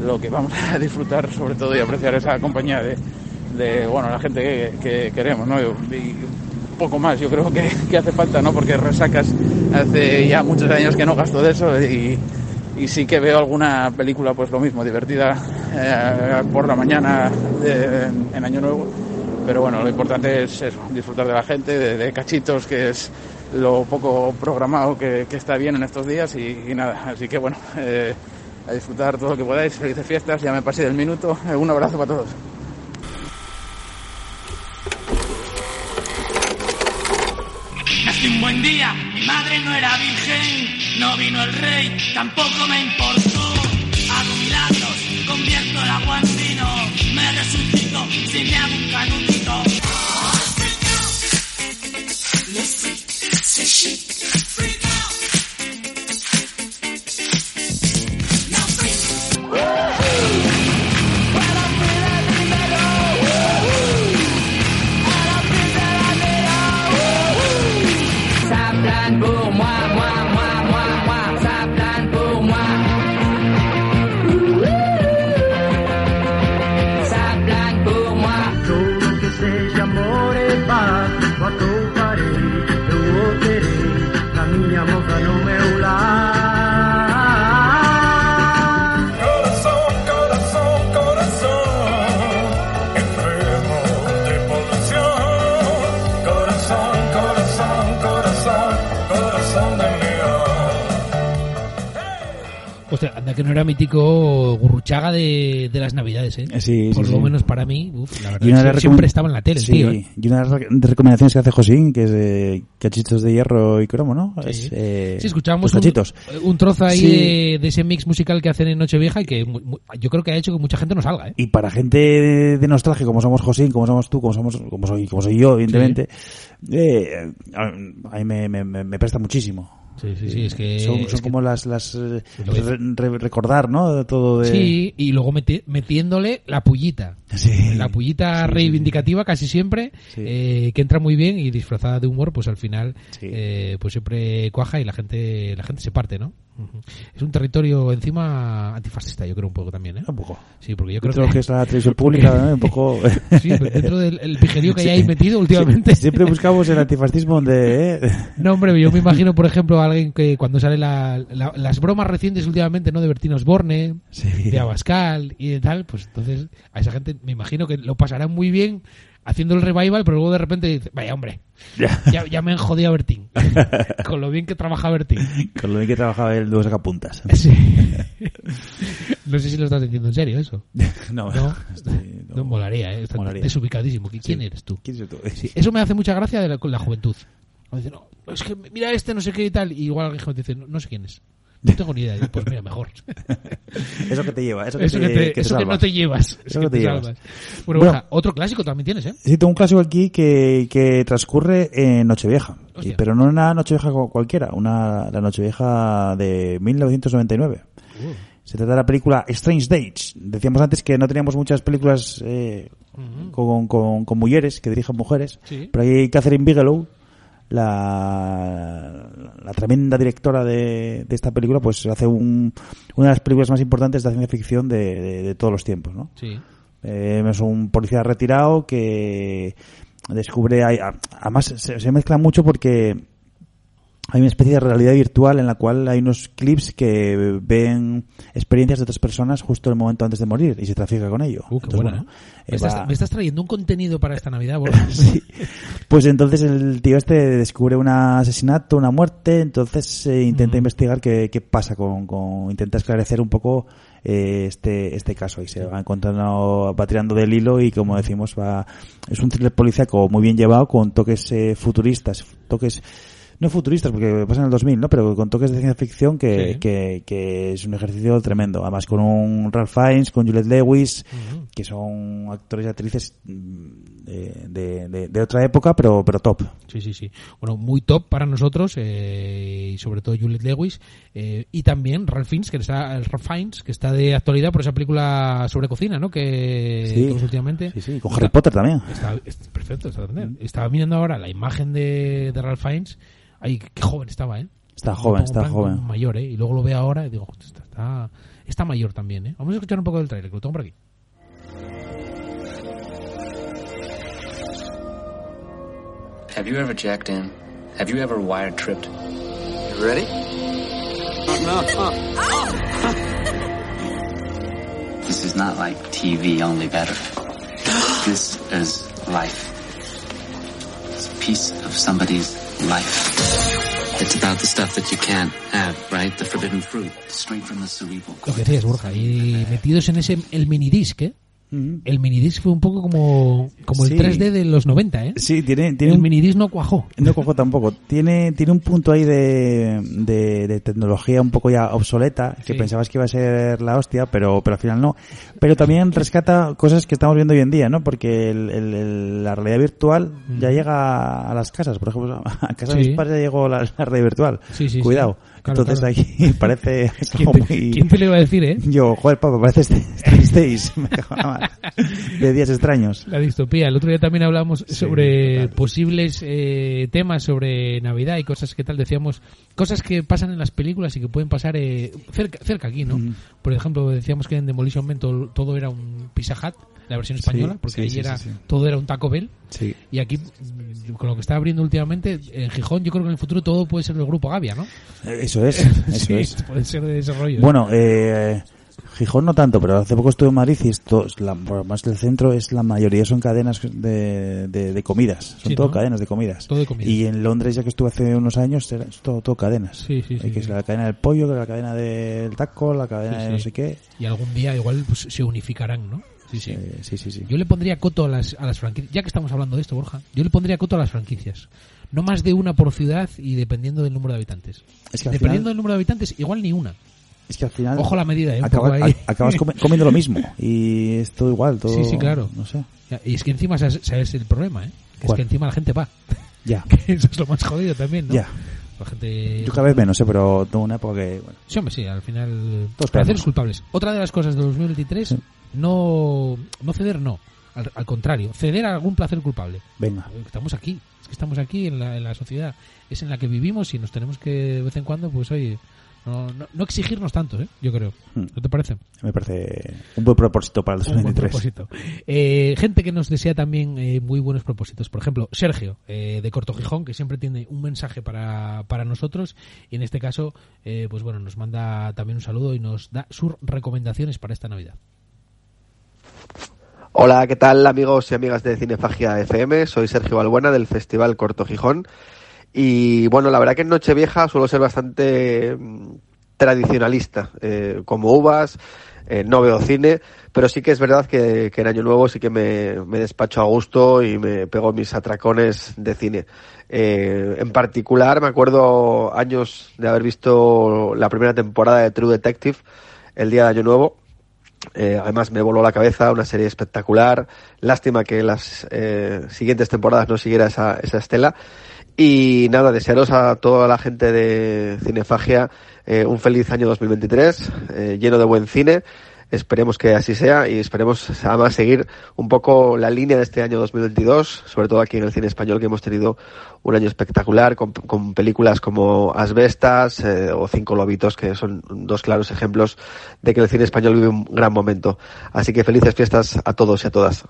I: lo que vamos a disfrutar sobre todo y apreciar esa compañía de, bueno, la gente que, que queremos, ¿no? Y poco más, yo creo que, hace falta, ¿no? Porque resacas hace ya muchos años que no gasto de eso y, sí que veo alguna película, pues lo mismo, divertida eh, por la mañana en Año Nuevo. Pero bueno, lo importante es eso, disfrutar de la gente, de, cachitos, que es lo poco programado que, que está bien en estos días y, y nada. Así que bueno, eh, a disfrutar todo lo que podáis. Felices fiestas, ya me pasé del minuto. Un abrazo para todos.
J: Hace un buen día, mi madre no era virgen, no vino el rey, tampoco me importó. Hago milagros, convierto el agua en vino, me resucito si me hago un canutito.
A: Anda que no era mítico Gurruchaga de, de las navidades, ¿eh?
B: Sí,
A: Por
B: sí,
A: lo
B: sí.
A: menos para mí, uf, la verdad,
B: Y una de
A: siempre estaba en la tele, el tío. ¿eh?
B: Y una de las recomendaciones que hace Josín, que es de cachitos de hierro y cromo, ¿no? Es, eh,
A: Sí, escuchábamos un, un trozo ahí de, de ese mix musical que hacen en Nochevieja y que yo creo que ha hecho que mucha gente no salga, ¿eh?
B: Y para gente de, nostalgia, como somos Josín, como somos tú, como somos, como soy, como soy yo, evidentemente, eh, a, a mí me, me, me- me presta muchísimo.
A: Sí, sí, sí, es que...
B: Son,
A: es
B: son
A: que-
B: como las, las eh, re- re- recordar, ¿no? Todo de...
A: Sí, y luego meti- metiéndole la pullita.
B: Sí.
A: La pullita reivindicativa casi siempre, eh, que entra muy bien y disfrazada de humor, pues al final eh, pues siempre cuaja y la gente la gente se parte, ¿no? Es un territorio encima antifascista, yo creo un poco también, ¿eh?
B: Un poco.
A: Sí, porque yo creo
B: lo que es la televisión pública. Un poco...
A: Sí, pero dentro del el pijerío que
B: Sí.
A: metido últimamente.
B: Sí, Siempre buscamos el antifascismo donde... ¿eh?
A: No, hombre, yo me imagino, por ejemplo, a alguien que cuando sale la, la- las bromas recientes últimamente, ¿no? De Bertín Osborne, de Abascal y de tal, pues entonces a esa gente me imagino que lo pasarán muy bien haciendo el revival, pero luego de repente dice, vaya hombre,
B: Ya.
A: ya, ya me han jodido a Bertín. Con lo bien que trabaja Bertín.
B: Con lo bien que trabajaba el dúo sacapuntas.
A: Sí. No sé si lo estás diciendo en serio eso.
B: No,
A: no,
B: estoy-
A: no, molaría, ¿eh? Está
B: Molaría.
A: desubicadísimo. ¿Qui- ¿Quién
B: Sí.
A: eres tú?
B: ¿Quién eres tú?
A: Sí, Eso me hace mucha gracia de la- con la juventud. Dice, no, es que mira este, no sé qué y tal. Y igual alguien dice, no, no sé quién es. No tengo ni idea. Digo, pues mira, mejor.
B: Eso que te lleva, eso que
A: Eso
B: te-
A: que, te-
B: que te
A: eso que no te llevas.
B: Eso que te llevas.
A: Bueno,
B: Bueno.
A: Borja, otro clásico también tienes, ¿eh?
B: Sí, tengo un clásico aquí que, que transcurre en Nochevieja. Pero no una Nochevieja cu- cualquiera, una, la Nochevieja de 1999.
A: Uh.
B: Se trata de la película Strange Dates. Decíamos antes que no teníamos muchas películas eh, con, con, con mujeres, que dirijan mujeres.
A: Sí.
B: Pero ahí Catherine Bigelow, la, la tremenda directora de, de esta película, pues hace un, una de las películas más importantes de la ciencia ficción de, de- de todos los tiempos, ¿no?
A: Sí.
B: Eh, es un policía retirado que descubre, además se, se mezcla mucho porque hay una especie de realidad virtual en la cual hay unos clips que ven experiencias de otras personas justo el momento antes de morir y se trafica con ello.
A: Uh, qué
B: Entonces,
A: buena,
B: bueno,
A: ¿eh?
B: eh,
A: Me estás,
B: va-
A: me estás trayendo un contenido para esta Navidad, Borja.
B: Pues entonces el tío este descubre un asesinato, una muerte, entonces eh, intenta investigar qué, qué pasa con, con- intenta esclarecer un poco eh, este este caso y se va encontrando, va tirando del hilo y como decimos va es un thriller policíaco muy bien llevado con toques eh, futuristas, toques no futuristas porque pasa en el 2000, ¿no? Pero con toques de ciencia ficción que,
A: Sí.
B: que, que es un ejercicio tremendo. Además con un Ralph Fiennes, con Juliette Lewis, que son actores y actrices mm, de, de, de- de otra época, pero, pero top.
A: Sí, sí, sí. Bueno, muy top para nosotros eh, y sobre todo Juliette Lewis eh, y también Ralph Fiennes, que está Ralph Fiennes, que está de actualidad por esa película sobre cocina, ¿no? Que
B: Sí.
A: últimamente.
B: Sí, sí, con Harry Potter también.
A: Está, es perfecto, está Estaba mirando ahora la imagen de, de Ralph Fiennes. Ay, qué joven estaba, ¿eh?
B: Está joven, está
A: plan
B: joven.
A: Mayor, ¿eh? Y luego lo veo ahora y digo, "Joder, está, está, está mayor también, ¿eh? Vamos a escuchar un poco del trailer, que lo tengo por aquí.
K: Have you ever jacked in? Have you ever wired tripped? You ready? This is not like TV, only better. This is life. It's a piece of somebody's
A: Lo que decías, Borja, y metidos en ese, el minidisc, ¿eh? El minidisc fue un poco como, como
B: Sí.
A: el 3D de los 90, ¿eh?
B: Sí, tiene, tiene
A: el minidisc no cuajó.
B: No cojo tampoco. Tiene, tiene un punto ahí de, de, de tecnología un poco ya obsoleta, que
A: Sí.
B: pensabas que iba a ser la hostia, pero, pero al final no. Pero también rescata cosas que estamos viendo hoy en día, ¿no? Porque el, el- el- la realidad virtual ya llega a las casas. Por ejemplo, a casa de mis padres ya llegó la, la realidad virtual.
A: Sí, sí,
B: Cuidado.
A: Claro,
B: Entonces
A: claro.
B: aquí parece
A: ¿Quién
B: como
A: te,
B: muy...
A: quién te lo iba a decir, eh?
B: Yo, joder, papá, parece Strange Days. Me De días extraños.
A: La distopía. El otro día también hablamos sobre posibles eh, temas sobre Navidad y cosas que tal. Decíamos cosas que pasan en las películas y que pueden pasar eh, cerca, cerca aquí, ¿no? Por ejemplo, decíamos que en Demolition Man todo, todo era un Pizza Hut, la versión
B: Sí,
A: española, porque
B: sí,
A: ahí
B: sí,
A: era
B: sí, sí.
A: todo era un Taco Bell.
B: Sí.
A: Y aquí, con lo que está abriendo últimamente, en Gijón, yo creo que en el futuro todo puede ser del grupo Gavia, ¿no?
B: Eso es, eso
A: Sí,
B: es.
A: Puede ser de ese rollo. ¿eh?
B: Bueno, eh, Gijón no tanto, pero hace poco estuve en Madrid y esto, es la, por más del centro, es la mayoría son cadenas de, de, de comidas. Son
A: Sí,
B: todo
A: ¿no?
B: cadenas de comidas.
A: Todo de comidas.
B: Y en Londres, ya que estuve hace unos años, es todo, todo cadenas.
A: Sí, sí, sí,
B: Eh, que es la cadena del pollo, que la cadena del taco, la cadena de no sé qué.
A: Y algún día igual pues, se unificarán, ¿no? Sí, sí.
B: Sí, sí.
A: Yo le pondría coto a las, a las franquicias. Ya que estamos hablando de esto, Borja, yo le pondría coto a las franquicias. No más de una por ciudad y dependiendo del número de habitantes.
B: Es que al
A: dependiendo
B: final-
A: del número de habitantes, igual ni una.
B: Es que al final...
A: Ojo la medida, ¿eh? Un
B: acaba-
A: poco ahí.
B: a- acabas comi- comiendo lo mismo. Y es todo igual, todo...
A: Sí, sí, claro.
B: No sé.
A: Y es que encima sabes, sabes el problema, ¿eh? Que es que encima la gente va.
B: Ya.
A: Que eso es lo más jodido también, ¿no?
B: Ya.
A: La gente...
B: Yo cada vez menos, ¿eh? pero tengo una época que... Bueno,
A: Sí, hombre, sí, al final.
B: Todos
A: placeres
B: perdemos.
A: culpables. Otra de las cosas de 2023, no, no ceder, no. Al, al contrario, ceder a algún placer culpable.
B: venga.
A: Estamos aquí, es que estamos aquí en la, en la sociedad. Es en la que vivimos y nos tenemos que, de vez en cuando, pues oye, no, no, no exigirnos tanto, ¿eh? Yo creo.
B: Hmm.
A: ¿No te parece?
B: Me parece un buen propósito para el
A: Un buen
B: 2023.
A: propósito. Eh, gente que nos desea también eh, muy buenos propósitos. Por ejemplo, Sergio, eh, de Corto Gijón, que siempre tiene un mensaje para, para nosotros. Y en este caso, eh, pues bueno, nos manda también un saludo y nos da sus recomendaciones para esta Navidad.
L: Hola, ¿qué tal amigos y amigas de Cinefagia FM? Soy Sergio Balbuena del Festival Corto Gijón. Y bueno, la verdad que en Nochevieja suelo ser bastante mm, tradicionalista. Eh, como uvas, eh, no veo cine, pero sí que es verdad que, en Año Nuevo sí que me, me despacho a gusto y me pego mis atracones de cine. Eh, en particular, me acuerdo años de haber visto la primera temporada de True Detective el día de Año Nuevo. Eh, además me voló la cabeza, una serie espectacular. Lástima que las eh, siguientes temporadas no siguiera esa, esa estela. Y nada, desearos a toda la gente de Cinefagia eh, un feliz año 2023, eh, lleno de buen cine. Esperemos que así sea y esperemos además seguir un poco la línea de este año 2022, sobre todo aquí en el cine español que hemos tenido un año espectacular con, películas como Asbestas eh, o Cinco Lobitos, que son dos claros ejemplos de que el cine español vive un gran momento. Así que felices fiestas a todos y a todas.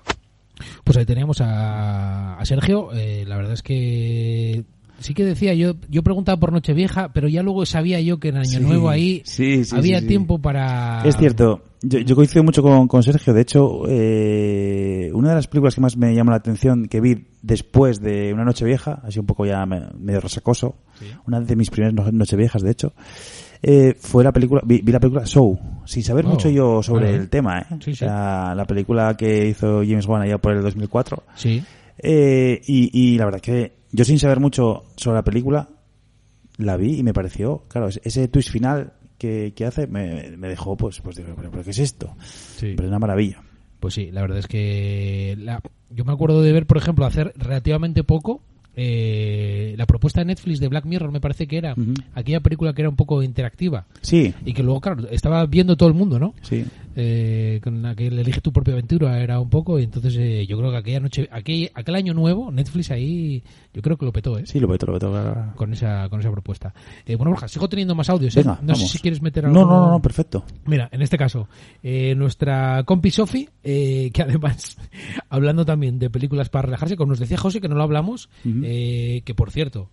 A: Pues ahí teníamos a, a Sergio. Eh, la verdad es que sí que decía yo, yo preguntaba por Nochevieja, pero ya luego sabía yo que en Año
B: Sí,
A: Nuevo ahí
B: sí, sí,
A: había tiempo para...
B: Es cierto. Yo, yo coincido mucho con, con Sergio. De hecho, eh, una de las películas que más me llamó la atención que vi después de Una Noche Vieja, así un poco ya me- medio resacoso, una de mis primeras no- Nocheviejas, de hecho, eh, fue la película, vi, vi la película Show, sin saber
A: Oh,
B: mucho yo sobre el tema, ¿eh?
A: Sí, sí.
B: la película que hizo James Wan allá por el 2004.
A: Sí.
B: Eh, y, y la verdad que yo sin saber mucho sobre la película, la vi y me pareció, claro, ese- ese twist final que, que hace me, me dejó, pues, pues digo, ¿pero, pero qué es esto?
A: Sí.
B: Pero es una maravilla.
A: Pues sí, la verdad es que la- yo me acuerdo de ver, por ejemplo, hacer relativamente poco eh, la propuesta de Netflix de Black Mirror, me parece que era aquella película que era un poco interactiva.
B: Sí.
A: Y que luego, claro, estaba viendo todo el mundo, ¿no?
B: Sí.
A: Eh, con aquel Elige tu propia aventura era un poco, y entonces eh, yo creo que aquella noche, aquel, aquel año nuevo, Netflix ahí, yo creo que lo petó, ¿eh?
B: Sí, lo petó, lo petó. claro.
A: Con esa, con esa propuesta. Eh, bueno, Borja, sigo teniendo más audios, ¿eh?
B: Venga,
A: no sé si quieres meter algo.
B: no, no, no, perfecto.
A: Mira, en este caso, eh, nuestra compi Sofi, eh, que además, hablando también de películas para relajarse, como nos decía José, que no lo hablamos, eh, que por cierto,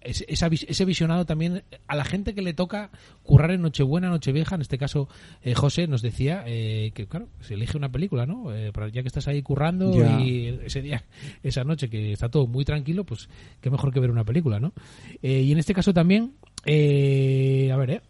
A: es- esa vis- ese visionado también a la gente que le toca currar en Nochebuena, Nochevieja, en este caso eh, José nos decía eh, que claro, se elige una película, ¿no? Eh, ya que estás ahí currando
B: Ya.
A: y ese día, esa noche que está todo muy tranquilo, pues qué mejor que ver una película, ¿no? Eh, y en este caso también, eh, a ver, ¿eh?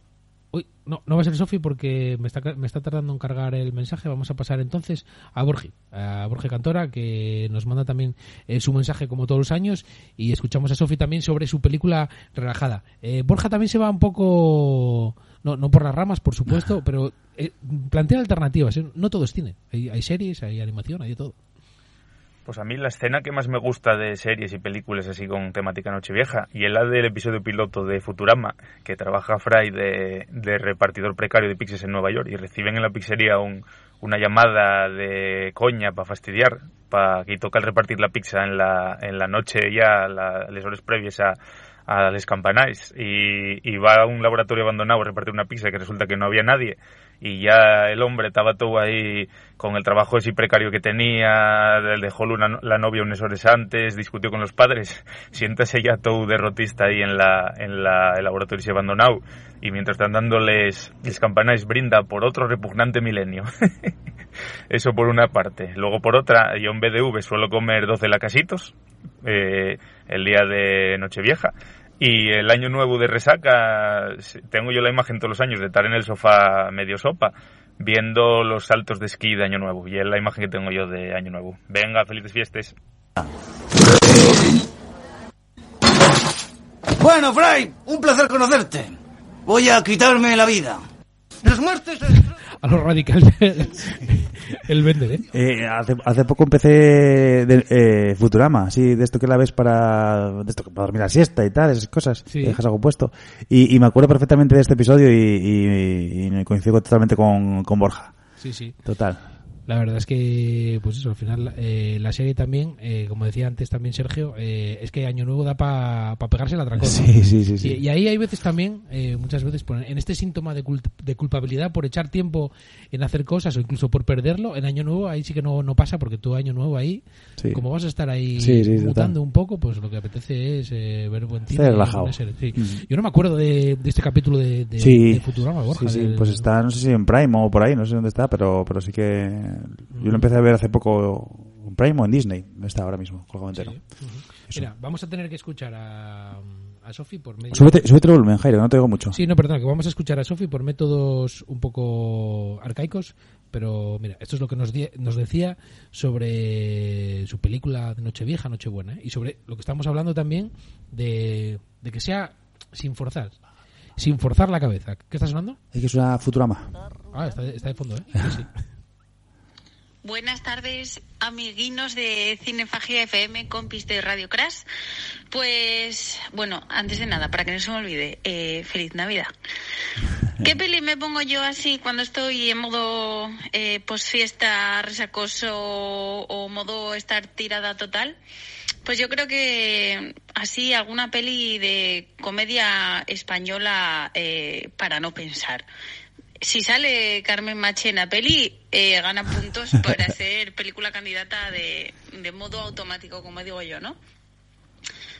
A: Uy, no, no va a ser Sofi porque me está, me está tardando en cargar el mensaje. Vamos a pasar entonces a Borgi, a Borge Cantora, que nos manda también eh, su mensaje como todos los años. Y escuchamos a Sofi también sobre su película relajada. Eh, Borja también se va un poco, no, no por las ramas, por supuesto, pero eh, plantea alternativas. ¿eh? No todo es cine. Hay, hay series, hay animación, hay de todo.
M: Pues a mí la escena que más me gusta de series y películas así con temática Nochevieja y es la del episodio piloto de Futurama, que trabaja Fry de, repartidor precario de pizzas en Nueva York y reciben en la pizzería un- una llamada de coña para fastidiar, para que toca el repartir la pizza en la, en la noche ya, la, las horas previas a, a Les Campanais y, y va a un laboratorio abandonado a repartir una pizza que resulta que no había nadie y ya el hombre estaba todo ahí con el trabajo ese precario que tenía, dejó una- la novia unos horas antes, discutió con los padres, siéntase ya todo derrotista ahí en la, en la el laboratorio ese abandonado y mientras están dándoles les campanais brinda por otro repugnante milenio. Eso por una parte. Luego por otra, yo en BDV suelo comer 12 lacasitos eh, el día de Nochevieja. Y el año nuevo de resaca, tengo yo la imagen todos los años de estar en el sofá medio sopa, viendo los saltos de esquí de año nuevo. Y es la imagen que tengo yo de año nuevo. Venga, felices fiestas.
N: Bueno, Fray, un placer conocerte. Voy a quitarme la vida. Los muertos...
A: A los radicales el vender, ¿eh?
B: Eh, hace, hace poco empecé de, eh, Futurama, así de esto que la ves para, de esto, para dormir la siesta y tal, esas cosas,
A: Sí.
B: dejas algo puesto. Y, y me acuerdo perfectamente de este episodio y, y, y me coincido totalmente con, con Borja.
A: Sí, sí.
B: Total.
A: La verdad es que, pues eso, al final eh, la serie también, eh, como decía antes también Sergio, eh, es que Año Nuevo da para pegarse la atracón. ¿no?
B: Sí, sí, sí, sí.
A: Y, y ahí hay veces también, eh, muchas veces, por- en este síntoma de, de culpabilidad por echar tiempo en hacer cosas o incluso por perderlo, en Año Nuevo ahí sí que no, no pasa porque tu Año Nuevo ahí,
B: Sí.
A: como vas a estar ahí
B: Sí, sí,
A: mutando un poco, pues lo que apetece es eh, ver buen y
B: relajado. Mm.
A: Yo no me acuerdo de, de este capítulo de, de,
B: sí,
A: de Futurama, Borja.
B: sí, sí,
A: del-
B: pues está, no sé si en Prime o por ahí, no sé dónde está, pero, pero sí que yo lo empecé a ver hace poco en Prime o en Disney, está ahora mismo, colgado entero.
A: Mira, vamos a tener que escuchar a, a Sofi por medio...
B: Súbete, súbete el volumen, Jairo, no te oigo mucho.
A: Sí, no, perdona, que vamos a escuchar a Sofi por métodos un poco arcaicos, pero mira, esto es lo que nos, nos decía sobre su película de Nochevieja, Nochebuena, ¿eh? y sobre lo que estamos hablando también de, de que sea sin forzar, sin forzar la cabeza. ¿Qué está sonando?
B: Es que es una Futurama.
A: Ah, está de, está de fondo, ¿eh? Sí, sí.
O: Buenas tardes, amiguinos de Cinefagia FM, compis de Radio Crash. Pues, bueno, antes de nada, para que no se me olvide, eh, feliz Navidad. ¿Qué peli me pongo yo así cuando estoy en modo eh, posfiesta, resacoso o modo estar tirada total? Pues yo creo que así alguna peli de comedia española eh, para no pensar. Si sale Carmen Machi en la peli, eh, gana puntos para ser película candidata de, de modo automático, como digo yo, ¿no?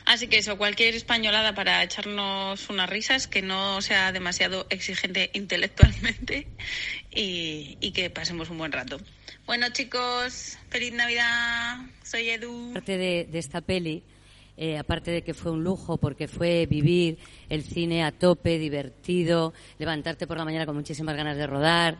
O: Así que eso, cualquier españolada para echarnos unas risas, que no sea demasiado exigente intelectualmente y, y que pasemos un buen rato. Bueno, chicos, feliz Navidad. Soy Edu.
P: Aparte de, de esta peli, eh, aparte de que fue un lujo porque fue vivir el cine a tope, divertido, levantarte por la mañana con muchísimas ganas de rodar,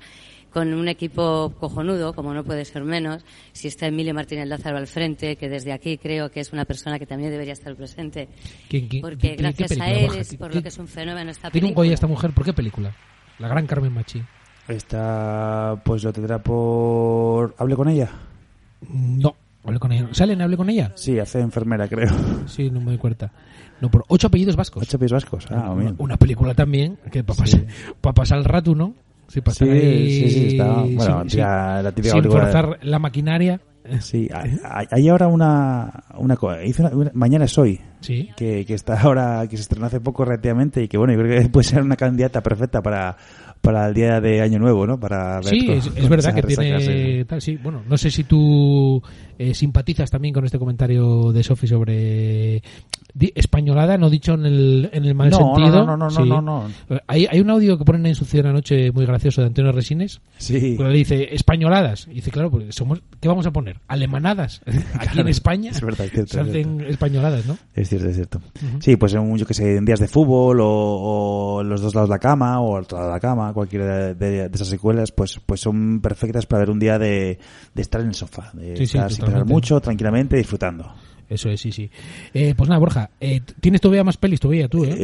P: con un equipo cojonudo, como no puede ser menos, si está Emilio Martínez Lázaro al frente, que desde aquí creo que es una persona que también debería estar presente,
A: ¿Quién- quién-
P: porque
A: qué- qué
P: gracias
A: película,
P: a él es
A: ¿Qué-
P: por
A: qué-
P: lo que es un fenómeno esta
A: Tiene un
P: película.
A: Goya esta mujer, ¿por qué película? La gran Carmen Machi.
B: Esta, pues lo tendrá por... ¿Hable con ella?
A: No, hablé con ella. ¿Salen? ¿Hablé con ella?
B: Sí, hace enfermera, creo.
A: Sí, no me doy cuenta. No, por ocho apellidos vascos.
B: Ocho apellidos vascos, ah,
A: una,
B: bien.
A: una película también, que para pasar, pa pasar el rato, ¿no? Sí, para estar
B: Sí,
A: ahí
B: sí, sí, está- bueno,
A: sin,
B: tía,
A: sin-
B: la típica
A: sin
B: película de-
A: forzar la maquinaria.
B: Sí, hay, ahora una, una, hizo una- una- mañana es hoy,
A: Sí.
B: que, que está ahora, que se estrenó hace poco relativamente y que bueno, yo creo que puede ser una candidata perfecta para, para el día de Año Nuevo, ¿no? Para ver
A: Sí, es, verdad que tiene
B: sí.
A: tal, sí. Bueno, no sé si tú eh, simpatizas también con este comentario de Sofi sobre españolada, no dicho en el, en el mal
B: No, no,
A: sentido.
B: no, no, no,
A: Sí.
B: no, no.
A: Hay, hay un audio que ponen en su ciudad anoche muy gracioso de Antonio Resines.
B: Sí.
A: Donde dice españoladas. Y dice, claro, porque somos, ¿qué vamos a poner? Alemanadas. Aquí
B: Claro,
A: en España
B: es verdad, es cierto,
A: se
B: es
A: hacen españoladas, ¿no?
B: Es cierto, es cierto. Sí, pues en, yo que sé, en días de fútbol o, o los dos lados de la cama o al otro lado de la cama, cualquiera de, de- de esas secuelas, pues, pues son perfectas para ver un día de, de estar en el sofá, de
A: Sí, sí,
B: estar sin pensar
A: totalmente.
B: mucho, tranquilamente, disfrutando.
A: Eso es, sí, sí. Eh, pues nada, Borja, eh, ¿tienes todavía más pelis todavía tú, eh?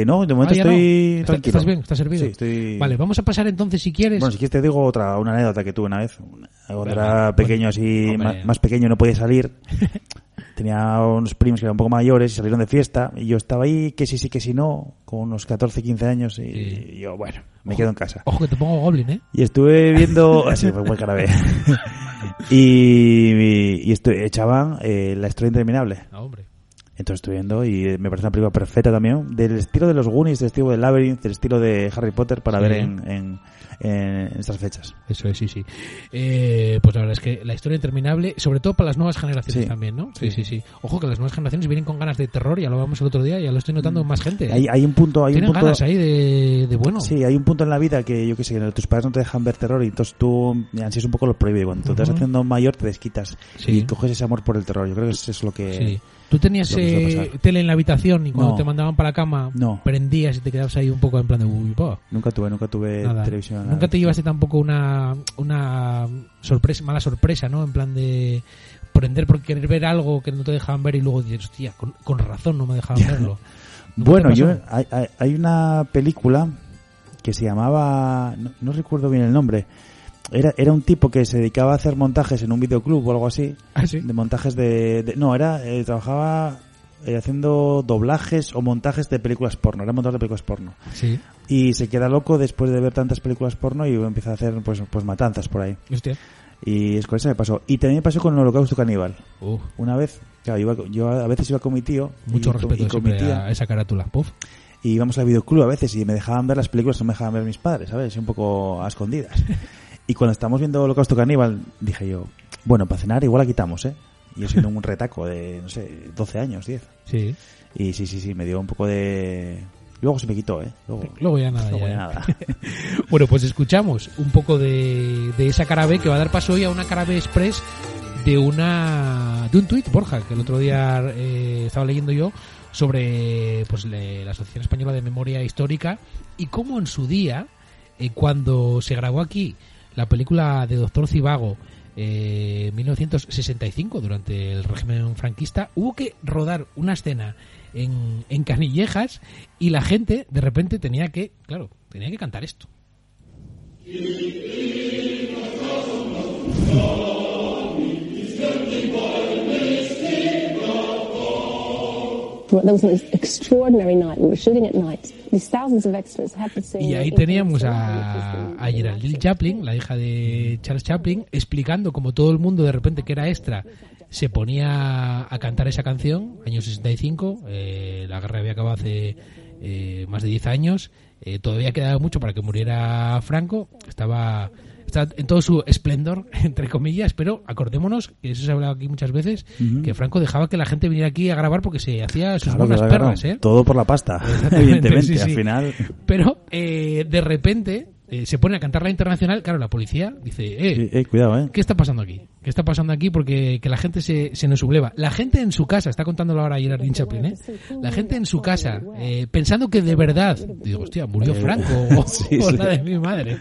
B: Eh, no, de momento
A: Ah, no.
B: estoy
A: ¿Está-
B: tranquilo.
A: ¿Estás bien? ¿Estás servido?
B: Sí, estoy...
A: Vale, vamos a pasar entonces, si quieres...
B: Bueno, si quieres te digo otra, una anécdota que tuve una vez. Una-
A: Venga,
B: era pequeño así,
A: hombre.
B: ma- más, pequeño no podía salir. Tenía unos primos que eran un poco mayores y salieron de fiesta. Y yo estaba ahí, que sí, sí, que sí, no, con unos 14, 15 años. Y, yo, bueno, me quedo en casa.
A: Ojo que te pongo Goblin, ¿eh?
B: Y estuve viendo... Así fue buen cara y, y, y estu- echaban eh, La historia interminable.
A: Ah, hombre.
B: Entonces estoy viendo y eh, me parece una película perfecta también, del estilo de los Goonies, del estilo de Labyrinth, del estilo de Harry Potter para
A: Sí.
B: ver en, en, en estas fechas.
A: Eso es, sí, sí. Eh, pues la verdad es que la historia interminable, sobre todo para las nuevas generaciones
B: Sí.
A: también, ¿no? Sí,
B: Sí.
A: sí, sí. Ojo que las nuevas generaciones vienen con ganas de terror, ya lo hablamos el otro día, ya lo estoy notando en más gente. ¿eh?
B: Hay, hay un punto, hay
A: Tienen
B: un punto,
A: ganas ahí de, de bueno.
B: Sí, hay un punto en la vida que yo que sé, que tus padres no te dejan ver terror y entonces tú ansías un poco lo prohibido. Cuando tú te vas haciendo mayor te desquitas y coges ese amor por el terror. Yo creo que eso es lo que...
A: ¿Tú tenías eh, tele en la habitación y cuando
B: No.
A: te mandaban para la cama
B: No.
A: prendías y te quedabas ahí un poco en plan de uy, pa"?
B: Nunca tuve, nunca tuve
A: Nada.
B: televisión.
A: Nunca
B: nada.
A: te llevaste tampoco una, una sorpresa, mala sorpresa, ¿no? En plan de prender por querer ver algo que no te dejaban ver y luego dices, hostia, con, con razón no me dejaban verlo. ¿Nunca
B: Bueno, yo hay- hay una película que se llamaba, no, no recuerdo bien el nombre. Era, era un tipo que se dedicaba a hacer montajes en un videoclub o algo así.
A: Ah, sí.
B: De montajes de, de- no, era eh, trabajaba eh, haciendo doblajes o montajes de películas porno. Era montaje de películas porno.
A: Sí.
B: Y se queda loco después de ver tantas películas porno y empieza a hacer pues, pues matanzas por ahí.
A: Hostia.
B: Y es con eso me pasó. Y también me pasó con el holocausto caníbal.
A: Uf.
B: Una vez, claro, iba- yo a veces iba con mi tío.
A: Mucho
B: y
A: respeto
B: y con mi tía.
A: a esa carátula. Puf.
B: Y íbamos al videoclub a veces y me dejaban ver las películas, no me dejaban ver mis padres, ¿sabes? Un poco a escondidas. Y cuando estábamos viendo Holocausto Caníbal, dije yo, bueno, para cenar igual la quitamos, ¿eh? Y yo siendo un retaco de, no sé, 12 años, 10.
A: Sí.
B: Y sí, sí, sí, me dio un poco de... Luego se me quitó, ¿eh? Luego,
A: Luego ya nada.
B: luego
A: ya.
B: ya nada.
A: bueno, pues escuchamos un poco de, de esa cara B que va a dar paso hoy a una cara B express de una de un tuit, Borja, que el otro día eh, estaba leyendo yo sobre pues le- la Asociación Española de Memoria Histórica y cómo en su día, eh, cuando se grabó aquí la película de Doctor Cibago eh, 1965 durante el régimen franquista hubo que rodar una escena en, en Canillejas y la gente de repente tenía que, claro, tenía que cantar esto. Y ahí teníamos a, a Geraldine Chaplin, la hija de Charles Chaplin, explicando como todo el mundo de repente que era extra se ponía a cantar esa canción, año 65, eh, la guerra había acabado hace eh, más de 10 años, eh, todavía quedaba mucho para que muriera Franco, estaba, estaba en todo su esplendor, entre comillas, pero acordémonos, que eso se ha hablado aquí muchas veces, que Franco dejaba que la gente viniera aquí a grabar porque se hacía sus
B: Claro,
A: buenas
B: claro,
A: ¿eh?
B: Todo por la pasta, evidentemente.
A: sí, sí.
B: Al final...
A: Pero eh, de repente eh, se pone a cantar la internacional. Claro, la policía dice: eh,
B: eh, cuidado, ¿eh?
A: ¿Qué está pasando aquí? ¿Qué está pasando aquí? Porque que la gente se, se nos subleva. La gente en su casa, está contándolo ahora Gerardine Chaplin, ¿eh? La gente en su casa, eh, pensando que de verdad, digo, hostia, murió
B: Eh,
A: Franco, o,
B: sí,
A: o
B: sí.
A: la de mi madre.